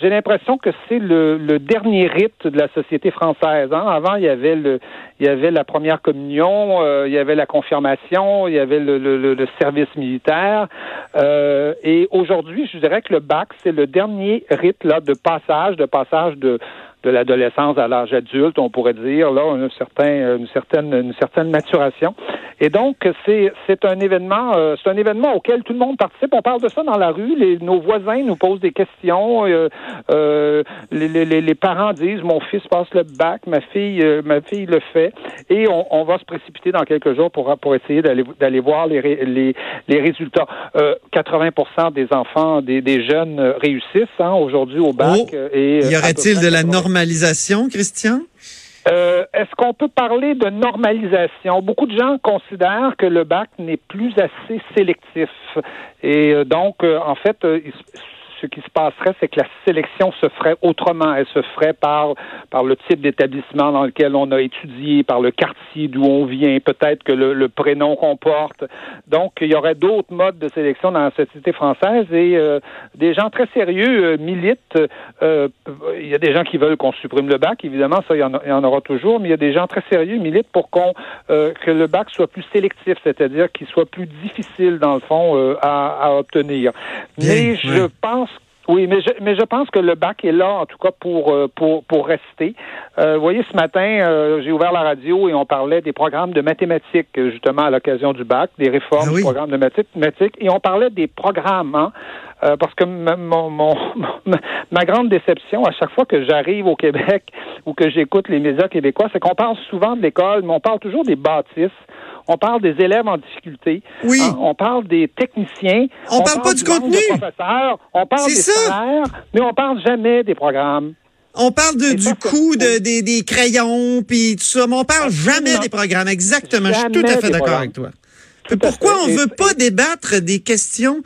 Speaker 9: j'ai l'impression que c'est le, le, dernier rite de la société française. Hein. Avant, il y avait le, il y avait la première communion, euh, il y avait la confirmation, il y avait le, le, le service militaire. Euh, et aujourd'hui, je dirais que le bac, c'est le dernier rite là de passage, de passage de de l'adolescence à l'âge adulte, on pourrait dire là un certain, une certaine une certaine maturation. Et donc, c'est, c'est un événement, euh, c'est un événement auquel tout le monde participe. On parle de ça dans la rue. Les, nos voisins nous posent des questions. Euh, euh, les, les, les, parents disent mon fils passe le bac, ma fille, ma fille le fait, et on, on, va se précipiter dans quelques jours pour pour essayer d'aller d'aller voir les les, les résultats. 80% des enfants, des, des jeunes réussissent hein, aujourd'hui au bac.
Speaker 1: Oh, et y aurait-il de la Christian?
Speaker 9: Euh, est-ce qu'on peut parler de normalisation? Beaucoup de gens considèrent que le bac n'est plus assez sélectif. Et euh, donc, euh, en fait, ce qui se passerait, c'est que la sélection se ferait autrement. Elle se ferait par, par le type d'établissement dans lequel on a étudié, par le quartier d'où on vient, peut-être que le, prénom qu'on porte. Donc, il y aurait d'autres modes de sélection dans la société française et euh, des gens très sérieux euh, militent. Euh, il y a des gens qui veulent qu'on supprime le bac, évidemment, ça, il y, en, aura toujours, mais il y a des gens très sérieux militent pour qu'on que le bac soit plus sélectif, c'est-à-dire qu'il soit plus difficile, dans le fond, à, à obtenir. mais je pense oui, mais je, mais je pense que le bac est là, en tout cas, pour, euh, pour, pour rester. Euh, vous voyez, ce matin, euh, j'ai ouvert la radio et on parlait des programmes de mathématiques, justement, à l'occasion du bac, des réformes ah du programme de mathématiques, et on parlait des programmes, hein, parce que mon, mon, <laughs> ma grande déception, à chaque fois que j'arrive au Québec ou que j'écoute les médias québécois, c'est qu'on parle souvent de l'école, mais on parle toujours des bâtisses on parle des élèves en difficulté.
Speaker 1: Oui.
Speaker 9: Hein, on parle des techniciens.
Speaker 1: On, parle, pas du, contenu.
Speaker 9: professeurs. On parle des salaires, mais on parle jamais des programmes.
Speaker 1: On parle de, du coût de, des, des crayons puis tout ça, mais on parle jamais des programmes. Exactement. je suis tout à fait d'accord avec toi. pourquoi on veut pas débattre des questions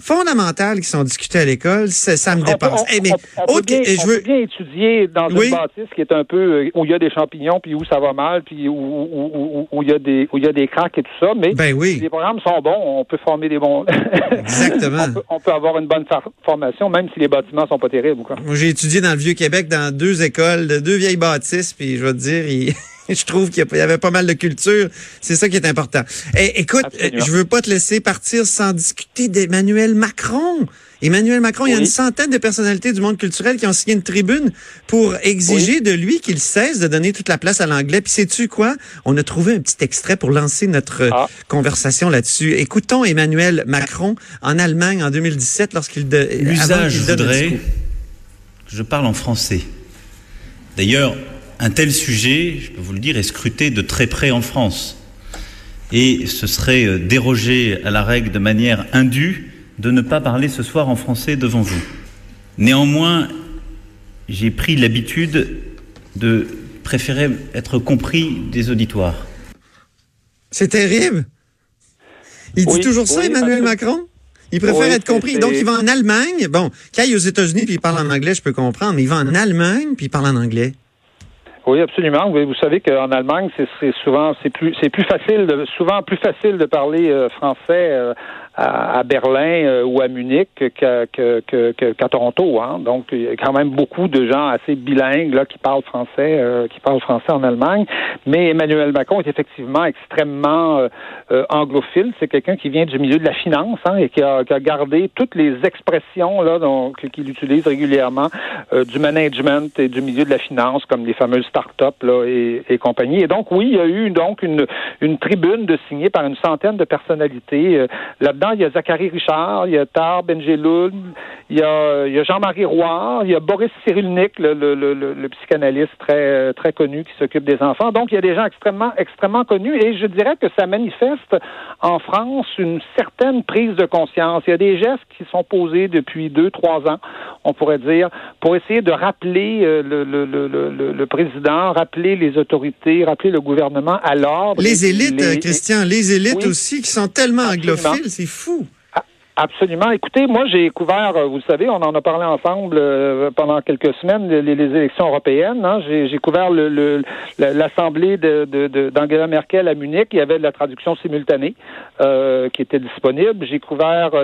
Speaker 1: fondamentales qui sont discutées à l'école, ça, ça me
Speaker 9: On
Speaker 1: dépasse.
Speaker 9: peut-
Speaker 1: Eh, mais
Speaker 9: on- peut bien-
Speaker 1: je
Speaker 9: on
Speaker 1: veux,
Speaker 9: peut bien étudier dans
Speaker 1: Oui.
Speaker 9: une bâtisse qui est un peu euh, où il y a des champignons, puis où ça va mal, puis où, où, où- où il y a des où il y a des craques et tout ça. Mais
Speaker 1: Ben oui.
Speaker 9: si les programmes sont bons, on peut former des bons. <laughs>
Speaker 1: Exactement.
Speaker 9: on, peut, on peut avoir une bonne formation, même si les bâtiments sont pas terribles. Quoi.
Speaker 1: Moi, j'ai étudié dans le Vieux-Québec, dans deux écoles, de deux vieilles bâtisses, puis je vais te dire, il- je trouve qu'il y avait pas mal de culture. C'est ça qui est important. Eh, écoute,
Speaker 9: Absolument.
Speaker 1: euh, je veux pas te laisser partir sans discuter d'Emmanuel Macron. Emmanuel Macron, il y a une centaine de personnalités du monde culturel qui ont signé une tribune pour exiger de lui qu'il cesse de donner toute la place à l'anglais. Puis sais-tu quoi? On a trouvé un petit extrait pour lancer notre euh,
Speaker 9: Ah.
Speaker 1: conversation là-dessus. Écoutons Emmanuel Macron en Allemagne en 2017 lorsqu'il
Speaker 12: L'usage
Speaker 1: discours.
Speaker 12: que je parle en français. D'ailleurs, un tel sujet, je peux vous le dire, est scruté de très près en France. Et ce serait euh, déroger à la règle de manière indue de ne pas parler ce soir en français devant vous. Néanmoins, j'ai pris l'habitude de préférer être compris des auditoires.
Speaker 1: C'est terrible. Il dit
Speaker 9: Oui,
Speaker 1: toujours ça, Emmanuel Macron? Il préfère
Speaker 9: Oui,
Speaker 1: être compris. Donc, il va en Allemagne. Bon, quand il est aux États-Unis puis il parle en anglais, je peux comprendre, mais il va en Allemagne puis il parle en anglais.
Speaker 9: Oui, absolument. Vous, savez qu'en Allemagne, c'est c'est souvent c'est plus c'est plus facile de souvent plus facile de parler euh, français euh, à, à Berlin euh, ou à Munich qu'à que, que, qu'à Toronto. Hein. Donc il y a quand même beaucoup de gens assez bilingues là qui parlent français euh, qui parlent français en Allemagne. Mais Emmanuel Macron est effectivement extrêmement euh, euh, anglophile. C'est quelqu'un qui vient du milieu de la finance hein, et qui a, qui a gardé toutes les expressions là qu'il utilise régulièrement euh, du management et du milieu de la finance comme les fameuses start-up là, et, et compagnie. Et donc oui, il y a eu donc une, une tribune de signée par une centaine de personnalités. Euh, Là-dedans, il y a Zachary Richard, il y a Tar Benjeloun, il y a, il y a Jean-Marie Roy, il y a Boris Cyrulnik, le, le, le, le- le psychanalyste très très connu qui s'occupe des enfants. Donc il y a des gens extrêmement extrêmement connus et je dirais que ça manifeste en France une certaine prise de conscience. Il y a des gestes qui sont posés depuis deux trois ans, on pourrait dire, pour essayer de rappeler euh, le, le, le, le, le président, rappeler les autorités, rappeler le gouvernement à l'ordre.
Speaker 1: Les élites,
Speaker 9: les-
Speaker 1: euh, Christian, les élites
Speaker 9: Oui.
Speaker 1: aussi qui sont tellement anglophiles, c'est
Speaker 9: Absolument. Écoutez, moi, j'ai couvert, euh, vous le savez, on en a parlé ensemble euh, pendant quelques semaines, les, élections européennes. hein. J'ai couvert l'Assemblée d'Angela Merkel à Munich. Il y avait de la traduction simultanée euh, qui était disponible. J'ai couvert